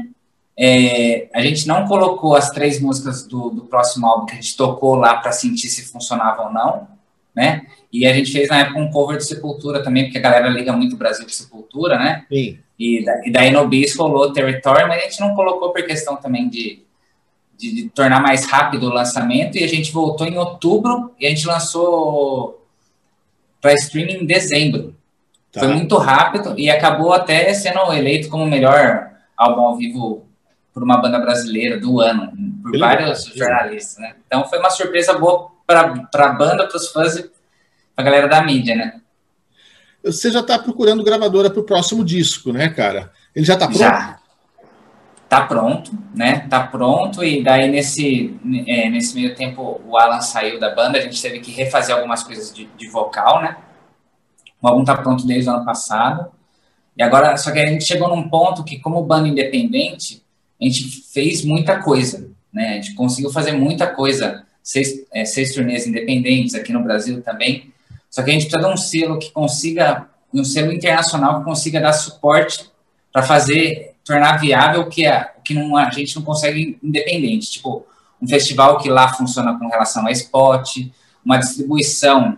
S2: é, a gente não colocou as três músicas do, do próximo álbum que a gente tocou lá para sentir se funcionava ou não, né? E a gente fez na época um cover de Sepultura também, porque a galera liga muito o Brasil de Sepultura, né?
S1: Sim.
S2: E, e daí no Bis rolou Territory, mas a gente não colocou por questão também de, de, de, tornar mais rápido o lançamento. E a gente voltou em outubro e a gente lançou para streaming em dezembro. Tá. Foi muito rápido e acabou até sendo eleito como o melhor álbum ao vivo por uma banda brasileira do ano, por vários jornalistas, né? Então foi uma surpresa boa para a banda, para os fãs e para a galera da mídia, né?
S1: Você já está procurando gravadora para o próximo disco, né, cara? Ele já está pronto? Já.
S2: Tá pronto, né? Tá pronto e daí nesse é, nesse meio tempo o Alan saiu da banda, a gente teve que refazer algumas coisas de, de vocal, né? O álbum tá pronto desde o ano passado. E agora, só que a gente chegou num ponto que, como banda independente, a gente fez muita coisa, né? A gente conseguiu fazer muita coisa, seis, é, seis turnês independentes aqui no Brasil também. Só que a gente precisa de um selo que consiga, um selo internacional que consiga dar suporte para fazer, tornar viável o que, é, que não, a gente não consegue independente. Tipo, um festival que lá funciona com relação a spot, uma distribuição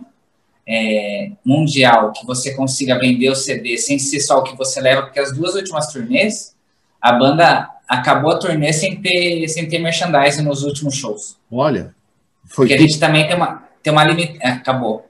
S2: é, mundial que você consiga vender o CD sem ser só o que você leva, porque as duas últimas turnês, a banda acabou a turnê sem ter, sem ter merchandising nos últimos shows.
S1: Olha.
S2: Foi Porque a gente também tem uma, tem uma limitação. É, acabou.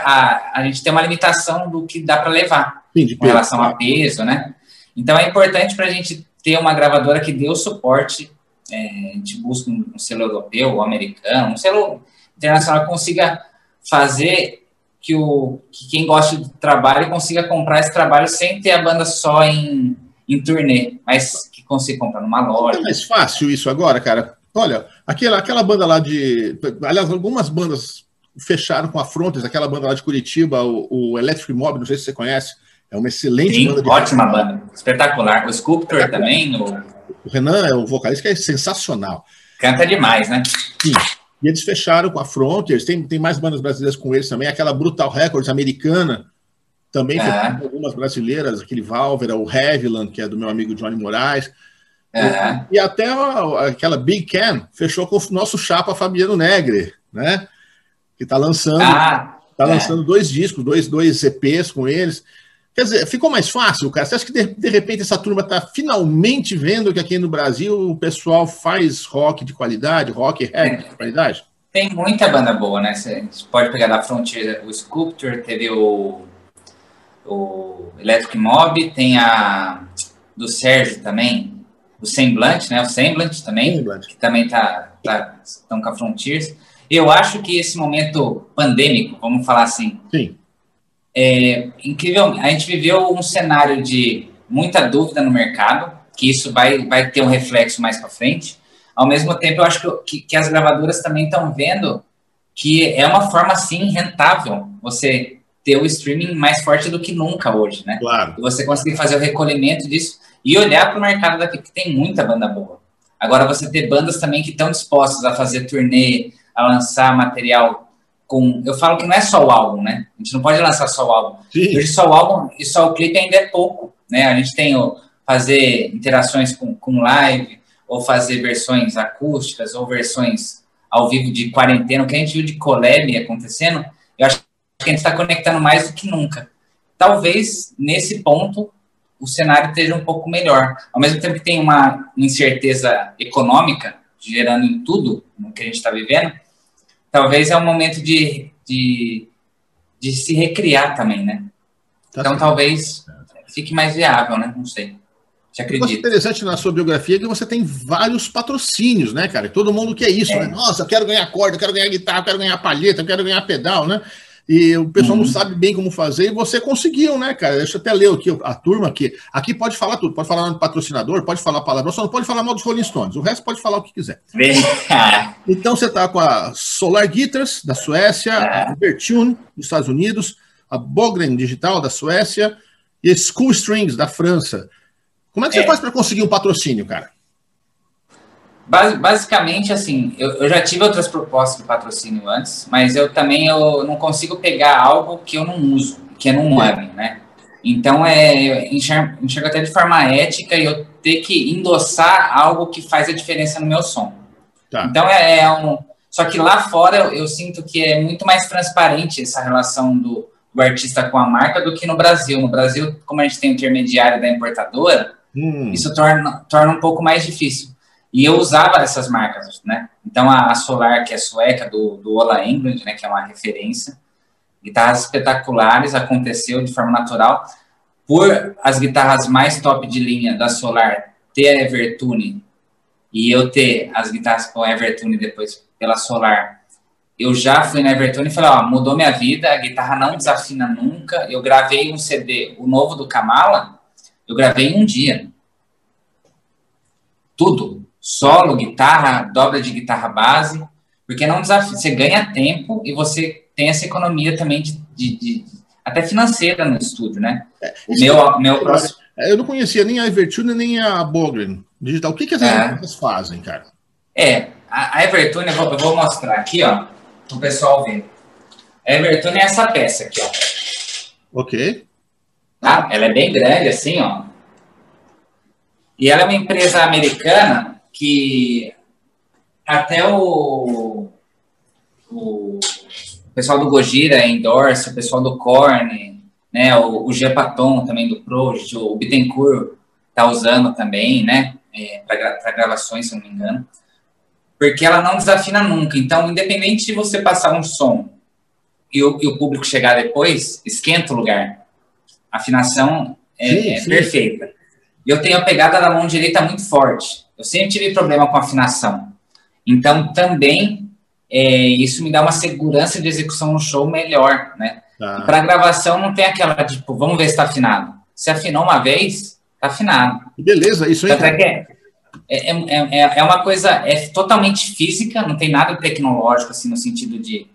S2: A, a gente tem uma limitação do que dá para levar Sim, com relação a peso, né? Então é importante para a gente ter uma gravadora que dê o suporte. É, a gente busca um, um selo europeu, americano, um selo internacional que consiga fazer que, o, que quem gosta do trabalho consiga comprar esse trabalho sem ter a banda só em, em turnê, mas que consiga comprar numa loja.
S1: É mais fácil isso agora, cara. Olha, aquela, aquela banda lá de. Aliás, algumas bandas fecharam com a Frontes, aquela banda lá de Curitiba, o, o Electric Mob, não sei se você conhece. É uma excelente
S2: Sim, banda. Ótima rock. banda, espetacular. O Sculptor também. O...
S1: o Renan é o vocalista que é sensacional.
S2: Canta demais, né?
S1: Sim. E eles fecharam com a Frontiers, tem, tem mais bandas brasileiras com eles também, aquela Brutal Records americana, também é. algumas brasileiras, aquele Valvera, o Heavyland, que é do meu amigo Johnny Moraes. É. E, e, até aquela Big Can fechou com o nosso chapa Fabiano Negre, né? Que está lançando, ah, tá é. lançando dois discos, dois, dois EPs com eles. Quer dizer, ficou mais fácil, cara? Você acha que de, de repente essa turma está finalmente vendo que aqui no Brasil o pessoal faz rock de qualidade, rock e rap de qualidade?
S2: Tem muita banda boa, né? Você pode pegar da Frontier o Sculptor, teve o, o Electric Mob, tem a do Sérgio também, o Semblant, né? O Semblant também, que também tá, tá estão com a Frontiers. Eu acho que esse momento pandêmico, vamos falar assim,
S1: Sim.
S2: é incrível. A gente viveu um cenário de muita dúvida no mercado, que isso vai, vai ter um reflexo mais para frente. Ao mesmo tempo, eu acho que, que as gravadoras também estão vendo que é uma forma, sim, rentável você ter o streaming mais forte do que nunca hoje, né?
S1: Claro.
S2: E você conseguir fazer o recolhimento disso e olhar para o mercado daqui, que tem muita banda boa. Agora, você ter bandas também que estão dispostas a fazer turnê, a lançar material com. Eu falo que não é só o álbum, né? A gente não pode lançar só o álbum. Sim. Hoje, só o álbum e só o clipe ainda é pouco, né? A gente tem o fazer interações com, com live, ou fazer versões acústicas, ou versões ao vivo de quarentena, o que a gente viu de collab acontecendo, que a gente está conectando mais do que nunca. Talvez, nesse ponto, o cenário esteja um pouco melhor. Ao mesmo tempo que tem uma incerteza econômica gerando em tudo no que a gente está vivendo, talvez é um momento de, de, de se recriar também, né? Tá então, certo. talvez fique mais viável, né? Não sei. Te acredito.
S1: O interessante na sua biografia é que você tem vários patrocínios, né, cara? Todo mundo quer isso, é. né? Nossa, eu quero ganhar corda, eu quero ganhar guitarra, eu quero ganhar palheta, eu quero ganhar pedal, né? E o pessoal uhum. não sabe bem como fazer, e você conseguiu, né, cara? Deixa eu até ler aqui a turma aqui. Aqui pode falar tudo, pode falar no patrocinador, pode falar palavrão, só não pode falar mal dos Rolling Stones. O resto pode falar o que quiser. então você tá com a Solar Guitars, da Suécia, a Vertune, dos Estados Unidos, a Bogren Digital, da Suécia, e a School Strings, da França. Como é que você é. faz para conseguir um patrocínio, cara?
S2: Basicamente, assim, eu, eu, já tive outras propostas de patrocínio antes, mas eu também eu não consigo pegar algo que eu não uso, que é num web, né? Então, é, eu enxergo, enxergo até de forma ética e eu ter que endossar algo que faz a diferença no meu som. Tá. Então, é, é, um... Só que lá fora eu, eu, sinto que é muito mais transparente essa relação do, do, artista com a marca do que no Brasil. No Brasil, como a gente tem o intermediário da importadora, hum. isso torna, torna um pouco mais difícil. E eu usava essas marcas, né? Então a, Solar, que é sueca, do, do Ola England, né, que é uma referência, guitarras espetaculares, aconteceu de forma natural. Por as guitarras mais top de linha da Solar ter a Evertune e eu ter as guitarras com a Evertune depois pela Solar, eu já fui na Evertune e falei, ó, mudou minha vida, a guitarra não desafina nunca. Eu gravei um CD, o novo do Kamala, eu gravei em um dia. Tudo solo, guitarra, dobra de guitarra base, porque não desafia, você ganha tempo e você tem essa economia também de, de, de até financeira no estúdio, né? É, meu, meu próximo...
S1: Eu não conhecia nem a Evertune nem a Bogren Digital. O que, que essas é. fazem, cara?
S2: É, a, a Evertune, eu vou, eu vou mostrar aqui, ó, para o pessoal ver. A Evertune é essa peça aqui, ó.
S1: Ok.
S2: Tá? Ela é bem grande, assim, ó. E ela é uma empresa americana que até o, o pessoal do Gojira endorse, o pessoal do Korn, né, o, o Gepaton também do Project, o Bittencourt tá usando também, né, é, para gravações, se não me engano, porque ela não desafina nunca. Então, independente de você passar um som e o, e o público chegar depois, esquenta o lugar. A afinação é, sim, é sim. perfeita. E eu tenho a pegada da mão direita muito forte. Eu sempre tive problema com afinação. Então, também, é, isso me dá uma segurança de execução no show melhor, né? Tá. Para gravação, não tem aquela, tipo, vamos ver se está afinado. Se afinou uma vez, está afinado.
S1: Beleza, isso aí.
S2: É, é, é, é, é uma coisa, é totalmente física, não tem nada tecnológico, assim, no sentido de,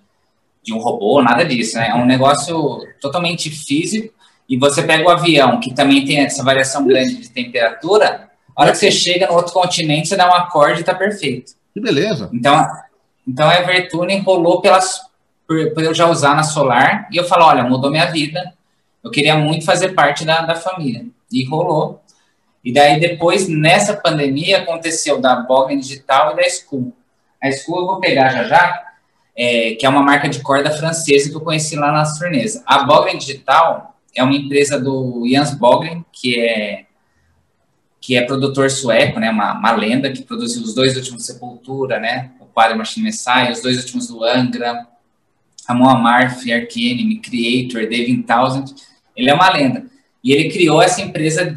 S2: de um robô, nada disso, né? É um negócio totalmente físico e você pega o avião, que também tem essa variação grande de temperatura, a hora que você chega no outro continente, você dá um acorde e tá perfeito.
S1: Que beleza.
S2: Então, então a Evertune rolou pelas, por, por, eu já usar na Solar, e eu falo, olha, mudou minha vida, eu queria muito fazer parte da, da família. E rolou. E daí depois, nessa pandemia, aconteceu da Bogren Digital e da School. A School eu vou pegar já já, é, que é uma marca de corda francesa que eu conheci lá nas turnês. A Bogren Digital é uma empresa do Jans Bogren, que é que é produtor sueco, né, uma, uma lenda que produziu os dois últimos Sepultura, né, o Padre Machine Messiah, os dois últimos do Angra, Amon Amarth, Ark Enemy, Creator, David Townsend, ele é uma lenda. E ele criou essa empresa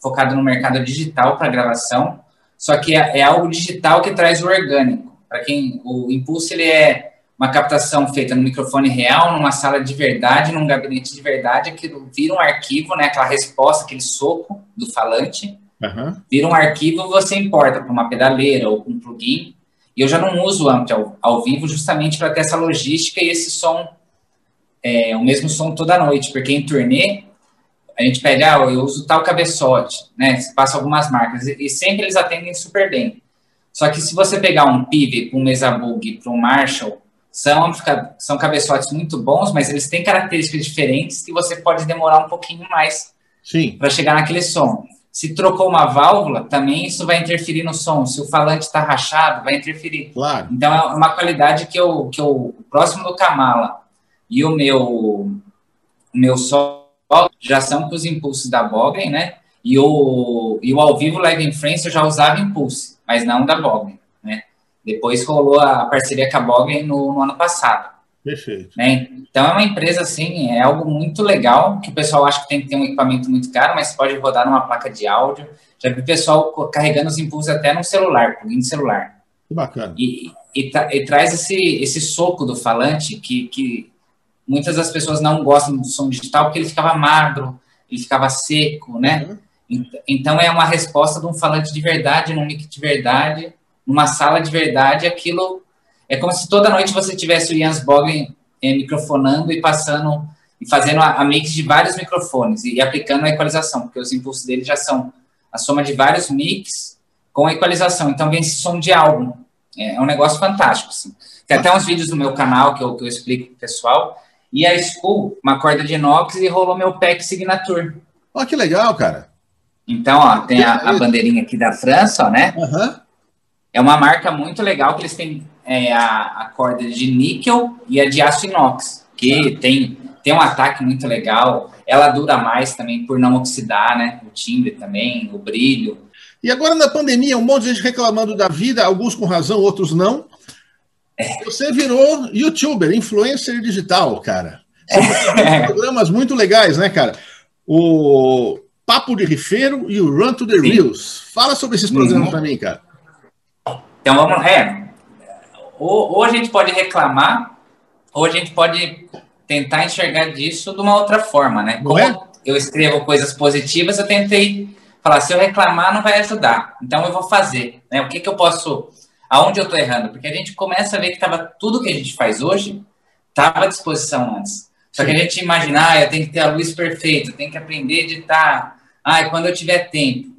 S2: focada no mercado digital para gravação, só que é, é, algo digital que traz o orgânico. Para quem o Impulse ele é uma captação feita no microfone real, numa sala de verdade, num gabinete de verdade, aquilo vira um arquivo, né, aquela resposta, aquele soco do falante, uhum. vira um arquivo, você importa para uma pedaleira ou um plugin. E eu já não uso o amp ao, ao vivo justamente para ter essa logística e esse som, é, o mesmo som toda noite, porque em turnê a gente pega, ah, eu uso tal cabeçote, né? Passa algumas marcas e, sempre eles atendem super bem. Só que se você pegar um para um Mesa Bug, para um Marshall, são, são cabeçotes muito bons, mas eles têm características diferentes que você pode demorar um pouquinho mais para chegar naquele som. Se trocou uma válvula, também isso vai interferir no som. Se o falante está rachado, vai interferir.
S1: Claro.
S2: Então, é uma qualidade que eu, que eu próximo do Kamala e o meu, meu som já são com os impulsos da Bogren, né? E o, e o ao vivo Live in France eu já usava impulso, mas não da Bogren, né? Depois rolou a parceria com a Bogren no, no ano passado.
S1: Perfeito.
S2: Né? Então é uma empresa assim, é algo muito legal, que o pessoal acha que tem que ter um equipamento muito caro, mas pode rodar numa placa de áudio. Já vi o pessoal carregando os impulsos até no celular, plugin de celular.
S1: Que bacana.
S2: E, e, tra e, traz esse, esse soco do falante que, que muitas das pessoas não gostam do som digital porque ele ficava magro, ele ficava seco, né? Uhum. Então é uma resposta de um falante de verdade, num mic de verdade, numa sala de verdade, aquilo é como se toda noite você tivesse o Jans Boggen é, microfonando e passando e fazendo a, a, mix de vários microfones e, e, aplicando a equalização, porque os impulsos dele já são a soma de vários mix com a equalização. Então vem esse som de álbum. É, é um negócio fantástico. Assim. Tem até uns vídeos no meu canal que eu, que eu explico pro pessoal e a School, uma corda de inox, e rolou meu pack Signature.
S1: Ó, que legal, cara.
S2: Então, ó, tem a, a bandeirinha aqui da França, ó, né? Uhum. É uma marca muito legal que eles têm é, a, a, corda de níquel e a de aço inox, que tem, tem um ataque muito legal. Ela dura mais também por não oxidar, né? O timbre também, o brilho.
S1: E agora na pandemia, um monte de gente reclamando da vida, alguns com razão, outros não. Você virou youtuber, influencer digital, cara. São programas muito legais, né, cara? O Papo de Rifeiro e o Run to the Sim. Reels. Fala sobre esses programas uhum. para mim, cara.
S2: Então vamos lá. É, ou, ou a gente pode reclamar, ou a gente pode tentar enxergar disso de uma outra forma, né? Como é? eu escrevo coisas positivas, eu tentei falar, se eu reclamar não vai ajudar, então eu vou fazer, né? O que, que eu posso aonde eu estou errando? Porque a gente começa a ver que tava, tudo que a gente faz hoje estava à disposição antes. Só Sim. que a gente imagina, ah, eu tenho que ter a luz perfeita, eu tenho que aprender a editar. Ah, quando eu tiver tempo.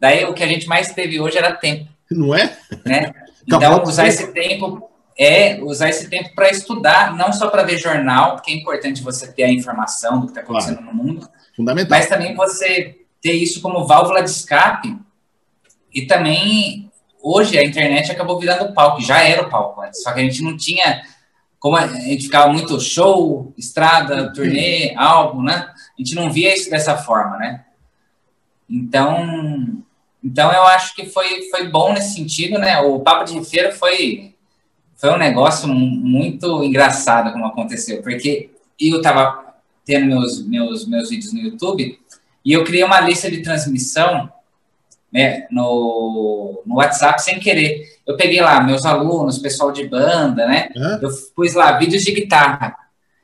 S2: Daí o que a gente mais teve hoje era tempo.
S1: Não é?
S2: Né? Então, usar esse tempo é usar esse tempo para estudar, não só para ver jornal, porque é importante você ter a informação do que está acontecendo claro. no mundo,
S1: Fundamental.
S2: mas também você ter isso como válvula de escape e também hoje a internet acabou virando palco, já era o palco antes, só que a gente não tinha, como a gente ficava muito show, estrada, turnê, álbum, né? A gente não via isso dessa forma, né? Então, então eu acho que foi, foi bom nesse sentido, né? O Papo de Feira foi, foi um negócio muito engraçado como aconteceu, porque eu tava tendo meus, meus, meus vídeos no YouTube e eu criei uma lista de transmissão né, no, no WhatsApp sem querer. Eu peguei lá meus alunos, pessoal de banda, né? Uhum. Eu pus lá vídeos de guitarra.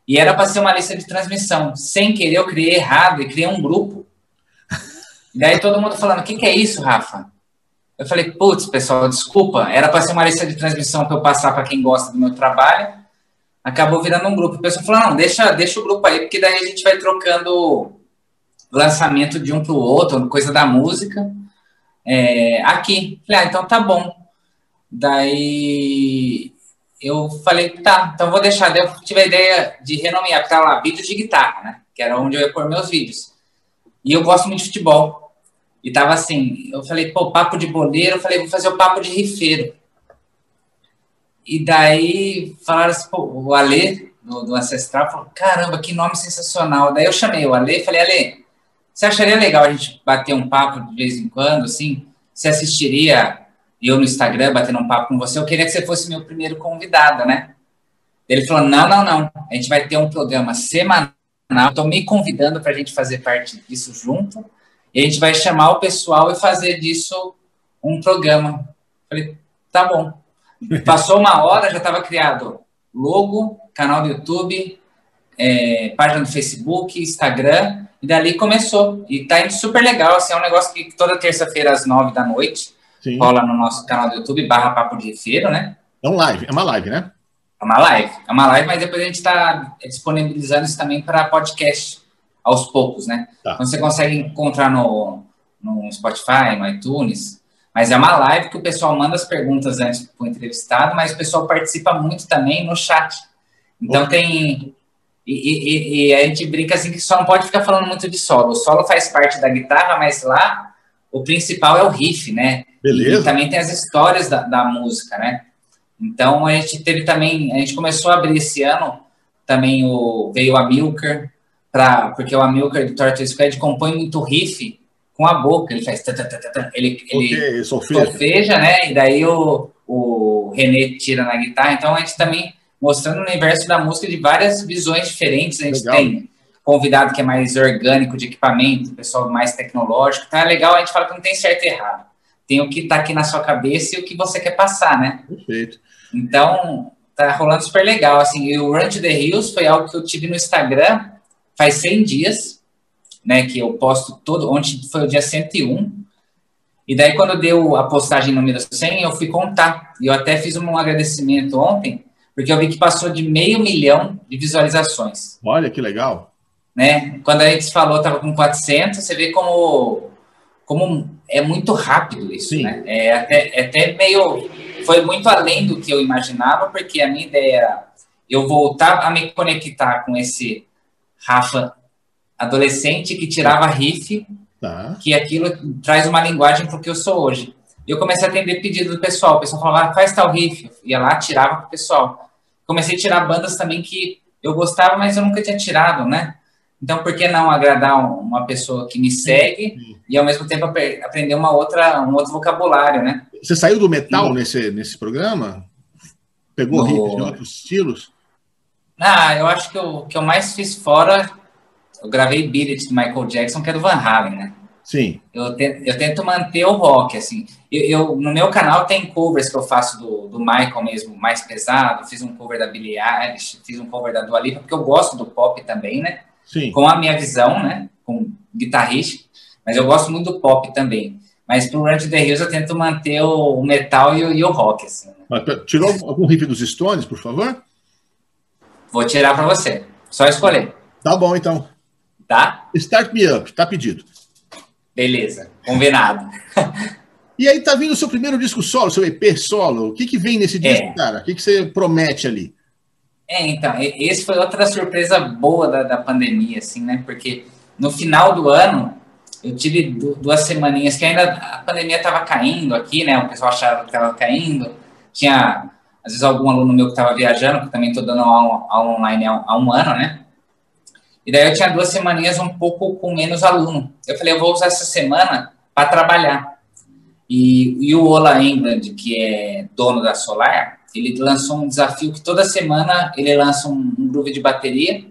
S2: E era para ser uma lista de transmissão. Sem querer, eu criei errado e criei um grupo. Daí todo mundo falando: o que, que é isso, Rafa? Eu falei: putz, pessoal, desculpa. Era para ser uma lista de transmissão para eu passar para quem gosta do meu trabalho. acabou virando um grupo. O pessoal falou, não, deixa, deixa o grupo aí, porque daí a gente vai trocando lançamento de um para o outro, coisa da música, é, aqui. Falei, ah, então tá bom. Daí eu falei, tá, então vou deixar. Daí eu tive a ideia de renomear, porque tá lá, vídeos de guitarra, né? Que era onde eu ia pôr meus vídeos. E eu gosto muito de futebol. E tava assim, eu falei, pô, papo de boleiro, eu falei, vou fazer o papo de rifeiro. E daí falaram assim, pô, o Alê, do, do Ancestral, falou, caramba, que nome sensacional. Daí eu chamei o Alê e falei, Alê, você acharia legal a gente bater um papo de vez em quando, assim? Você assistiria eu no Instagram batendo um papo com você? Eu queria que você fosse meu primeiro convidado, né? Ele falou, não, não, não, a gente vai ter um programa semanal, estou me convidando para a gente fazer parte disso junto, e a gente vai chamar o pessoal e fazer disso um programa. Falei, tá bom. Passou uma hora, já estava criado logo, canal do YouTube, é, página do Facebook, Instagram, e dali começou. E tá indo super legal, assim, é um negócio que toda terça-feira às nove da noite Sim. rola no nosso canal do YouTube, barra Papo de Feiro, né?
S1: É um live, é uma live, né?
S2: É uma live, é uma live, mas depois a gente está disponibilizando isso também para podcast aos poucos, né? Tá. Então você consegue encontrar no, no Spotify, no iTunes, mas é uma live que o pessoal manda as perguntas antes para o entrevistado, mas o pessoal participa muito também no chat. Então okay. tem. E, e, e, a gente brinca assim que só não pode ficar falando muito de solo. O solo faz parte da guitarra, mas lá o principal é o riff, né? Beleza. E também tem as histórias da, da música, né? Então a gente teve também, a gente começou a abrir esse ano também o veio a Milker para porque o Amilcar do Tortoise Squad compõe muito riff com a boca, ele faz. Ele, ele okay, solfeja, né? E daí o, o René tira na guitarra. Então a gente também mostrando o universo da música de várias visões diferentes. A gente legal. tem convidado que é mais orgânico de equipamento, pessoal mais tecnológico. Então é legal, a gente fala que não tem certo e errado. Tem o que está aqui na sua cabeça e o que você quer passar, né? Perfeito. Então, tá rolando super legal. Assim, e o Run to the Hills foi algo que eu tive no Instagram faz 100 dias né, que eu posto todo, ontem foi o dia 101, e daí quando deu a postagem número 100, eu fui contar, e eu até fiz um agradecimento ontem, porque eu vi que passou de meio milhão de visualizações.
S1: Olha que legal.
S2: Né? Quando a gente falou, estava com 400, você vê como, como é muito rápido isso, Sim. né? É até, é até meio... Foi muito além do que eu imaginava, porque a minha ideia era eu voltar a me conectar com esse Rafa adolescente que tirava riff, tá. que aquilo traz uma linguagem para o que eu sou hoje. Eu comecei a atender pedido do pessoal, o pessoal falava, ah, faz tal riff, eu ia lá, tirava para o pessoal. Comecei a tirar bandas também que eu gostava, mas eu nunca tinha tirado, né? Então, por que não agradar uma pessoa que me segue sim, sim. e, ao mesmo tempo, aprender uma outra, um outro vocabulário, né?
S1: Você saiu do metal nesse, nesse programa? Pegou no... riffs de outros estilos?
S2: Ah, eu acho que o que eu mais fiz fora eu gravei Beat It do Michael Jackson, que é do Van Halen, né?
S1: Sim.
S2: Eu, te, eu tento manter o rock, assim. Eu, eu, no meu canal tem covers que eu faço do, do Michael mesmo, mais pesado. Fiz um cover da Billie Eilish, fiz um cover da Dua Lipa, porque eu gosto do pop também, né? Sim. Com a minha visão, né? Com guitarrista. Mas eu gosto muito do pop também. Mas pro Run to the Hills eu tento manter o, metal e o, e o rock, assim. Né?
S1: Mas, tirou algum riff dos Stones, por favor?
S2: Vou tirar para você. Só escolher.
S1: Tá bom, então.
S2: Tá?
S1: Start Me Up, tá pedido.
S2: Beleza, combinado.
S1: e aí tá vindo o seu primeiro disco solo, seu EP solo. O que que vem nesse disco, é. cara? O que que você promete ali?
S2: É, então, esse foi outra surpresa boa da, da pandemia, assim, né? Porque no final do ano, eu tive duas semaninhas que ainda a pandemia estava caindo aqui, né? O pessoal achava que estava caindo. Tinha, às vezes, algum aluno meu que estava viajando, que também estou dando aula, aula online há, há um ano, né? E daí eu tinha duas semaninhas um pouco com menos aluno. Eu falei, eu vou usar essa semana para trabalhar. E, e, o Ola England, que é dono da Solar, ele lançou um desafio que toda semana ele lança um, um groove de bateria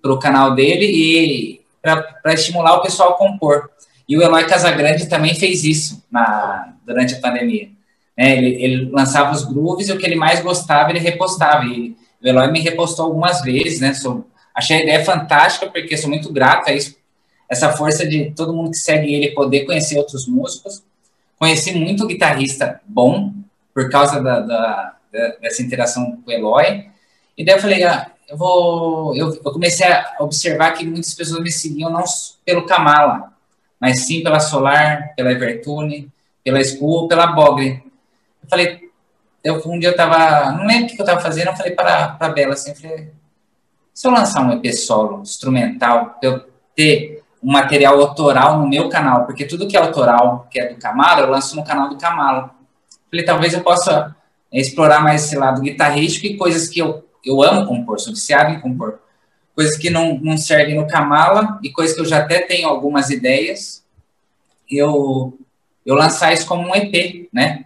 S2: para o canal dele e para estimular o pessoal a compor. E o Eloy Casagrande também fez isso na, durante a pandemia. É, ele, ele, lançava os grooves e o que ele mais gostava ele repostava. E o Eloy me repostou algumas vezes, né? Sobre, Achei a ideia fantástica, porque sou muito grato a isso, essa força de todo mundo que segue ele poder conhecer outros músicos. Conheci muito guitarrista bom, por causa da, da, dessa interação com o Eloy. E daí eu falei, ah, eu vou. Eu, eu, comecei a observar que muitas pessoas me seguiam não pelo Kamala, mas sim pela Solar, pela Evertune, pela School, pela Bogre. Eu falei, eu, um dia eu tava. Não lembro o que eu tava fazendo, eu falei para a Bela assim, falei, se eu lançar um EP solo, instrumental, eu ter um material autoral no meu canal, porque tudo que é autoral, que é do Camaro, eu lanço no canal do Camaro. Falei, talvez eu possa explorar mais esse lado guitarrístico e coisas que eu eu amo compor, sou viciado em compor. Coisas que não, não servem no Kamala e coisas que eu já até tenho algumas ideias, eu, eu lançar isso como um EP, né?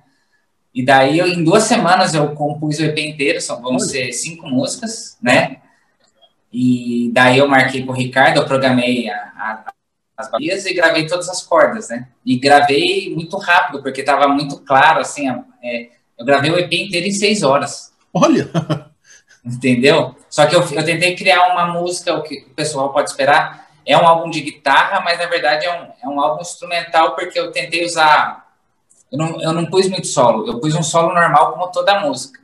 S2: E daí, eu, em duas semanas, eu compus o EP inteiro, são, vão ser cinco músicas, né? E daí eu marquei com o Ricardo, eu programei a, a, as batidas e gravei todas as cordas, né? E gravei muito rápido, porque estava muito claro, assim, é, eu gravei o EP inteiro em seis horas.
S1: Olha!
S2: entendeu? Só que eu, eu tentei criar uma música, o que o pessoal pode esperar, é um álbum de guitarra, mas na verdade é um, é um álbum instrumental, porque eu tentei usar. Eu não, eu não pus muito solo, eu pus um solo normal, como toda música.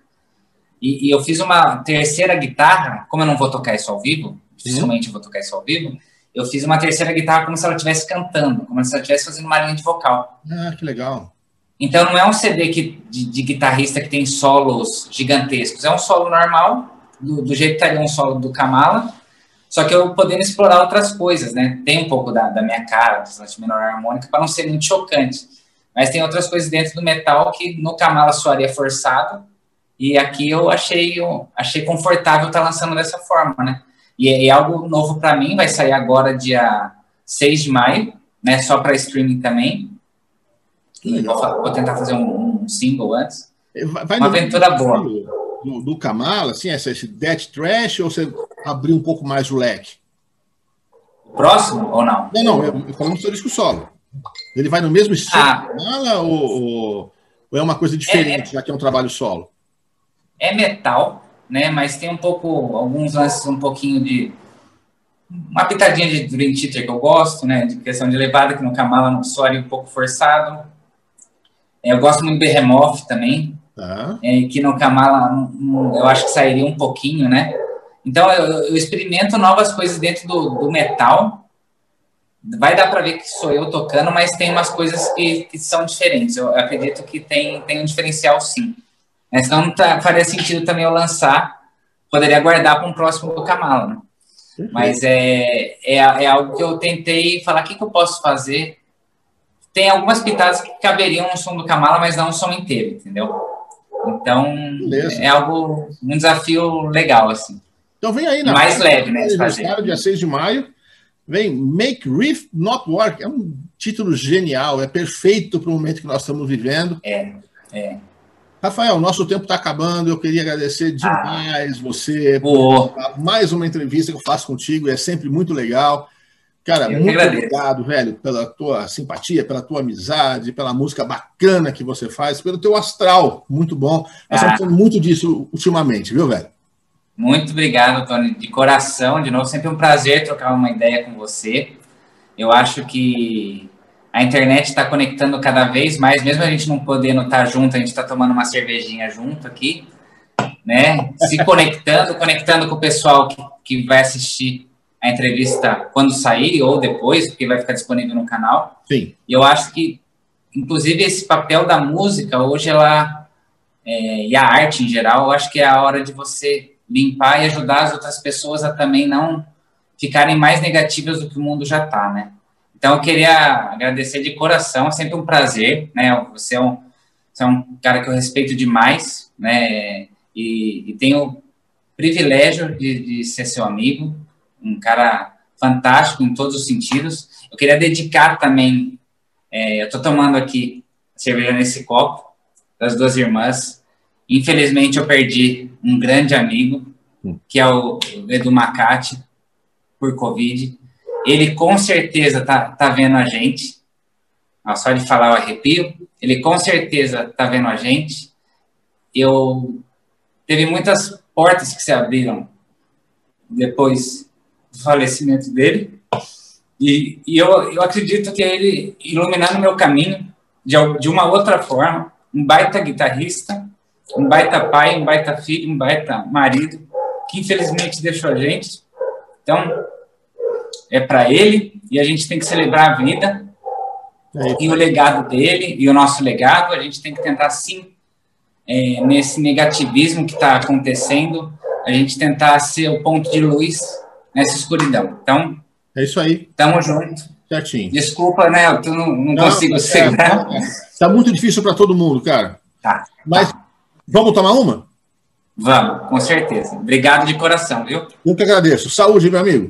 S2: E, e eu fiz uma terceira guitarra, como eu não vou tocar isso ao vivo, dificilmente vou tocar isso ao vivo, eu fiz uma terceira guitarra como se ela estivesse cantando, como se ela estivesse fazendo uma linha de vocal.
S1: Ah, que legal.
S2: Então não é um CD que, de, de, guitarrista que tem solos gigantescos, é um solo normal, do, do jeito que estaria um solo do Kamala, só que eu podendo explorar outras coisas, né? Tem um pouco da, da minha cara, bastante menor harmônica, para não ser muito chocante. Mas tem outras coisas dentro do metal que no Kamala soaria forçado, e aqui eu achei, eu achei confortável estar tá lançando dessa forma, né? E é, é algo novo para mim, vai sair agora dia 6 de maio, né? Só para streaming também. Vou, vou, tentar fazer um, um single antes. Vai, vai Uma aventura boa.
S1: Do, do Kamala, assim, esse, esse Death Trash, ou você abriu um pouco mais o leque?
S2: Próximo ou não?
S1: Não, não, eu, falando sobre disco solo. Ele vai no mesmo estilo ah. Kamala ou, ou, ou, é uma coisa diferente, é, é, já que é um trabalho solo?
S2: É metal, né? Mas tem um pouco, alguns lances um pouquinho de uma pitadinha de Dream Theater que eu gosto, né? De questão de levada, que no Kamala não soaria um pouco forçado. Eu gosto muito do Behemoth também, tá. é, que no Kamala eu acho que sairia um pouquinho, né? Então eu, eu experimento novas coisas dentro do, do, metal. Vai dar para ver que sou eu tocando, mas tem umas coisas que, que são diferentes. Eu acredito que tem, tem um diferencial sim. Mas senão tá, faria sentido também eu lançar, poderia guardar para um próximo do Kamala, né? Mas é, é, é, algo que eu tentei falar, o que, que eu posso fazer tem algumas pitadas que caberiam no som do Kamala, mas não o som inteiro, entendeu? Então, Beleza. é algo, um desafio legal, assim.
S1: Então vem aí, na
S2: Mais leve, né? Aniversário,
S1: dia 6 de maio. Vem Make Riff Not Work. É um título genial, é perfeito para o momento que nós estamos vivendo.
S2: É, é.
S1: Rafael, nosso tempo está acabando. Eu queria agradecer demais ah. você
S2: por
S1: mais uma entrevista que eu faço contigo. É sempre muito legal. Cara, eu muito obrigado, velho, pela tua simpatia, pela tua amizade, pela música bacana que você faz, pelo teu astral, muito bom. Nós ah. estamos falando muito disso ultimamente, viu, velho?
S2: Muito obrigado, Tony, de coração, de novo, sempre um prazer trocar uma ideia com você. Eu acho que a internet está conectando cada vez mais, mesmo a gente não podendo estar junto, a gente está tomando uma cervejinha junto aqui, né? Se conectando, conectando com o pessoal que, que vai assistir a entrevista quando sair ou depois, porque vai ficar disponível no canal.
S1: Sim.
S2: E eu acho que, inclusive, esse papel da música, hoje ela, é, e a arte em geral, eu acho que é a hora de você limpar e ajudar as outras pessoas a também não ficarem mais negativas do que o mundo já está, né? Então, eu queria agradecer de coração, é sempre um prazer, né? Você é um, você é um cara que eu respeito demais, né? E, e tenho privilégio de, de ser seu amigo, um cara fantástico em todos os sentidos. Eu queria dedicar também, é, eu estou tomando aqui cerveja nesse copo, das duas irmãs. Infelizmente, eu perdi um grande amigo, que é o Edu Macate, por Covid. Ele com certeza tá, tá vendo a gente. só de falar o arrepio. Ele com certeza tá vendo a gente. Eu teve muitas portas que se abriram depois falecimento dele. E, e eu, eu acredito que ele iluminando meu caminho de, de uma outra forma, um baita guitarrista, um baita pai, um baita filho, um baita marido. que infelizmente deixou a gente. Então, é para ele e a gente tem que celebrar a vida é e o legado dele e o nosso legado. A gente tem que tentar, sim, é, nesse negativismo que está acontecendo, a gente tentar ser o ponto de luz nessa escuridão. Então,
S1: é isso aí.
S2: Tamo junto.
S1: Certinho.
S2: Desculpa, né? Eu não, não, não consigo é, segurar.
S1: Tá, tá muito difícil para todo mundo, cara.
S2: Tá.
S1: Mas
S2: tá.
S1: vamos tomar uma?
S2: Vamos, com certeza. Obrigado de coração, viu?
S1: Eu que agradeço. Saúde, meu amigo.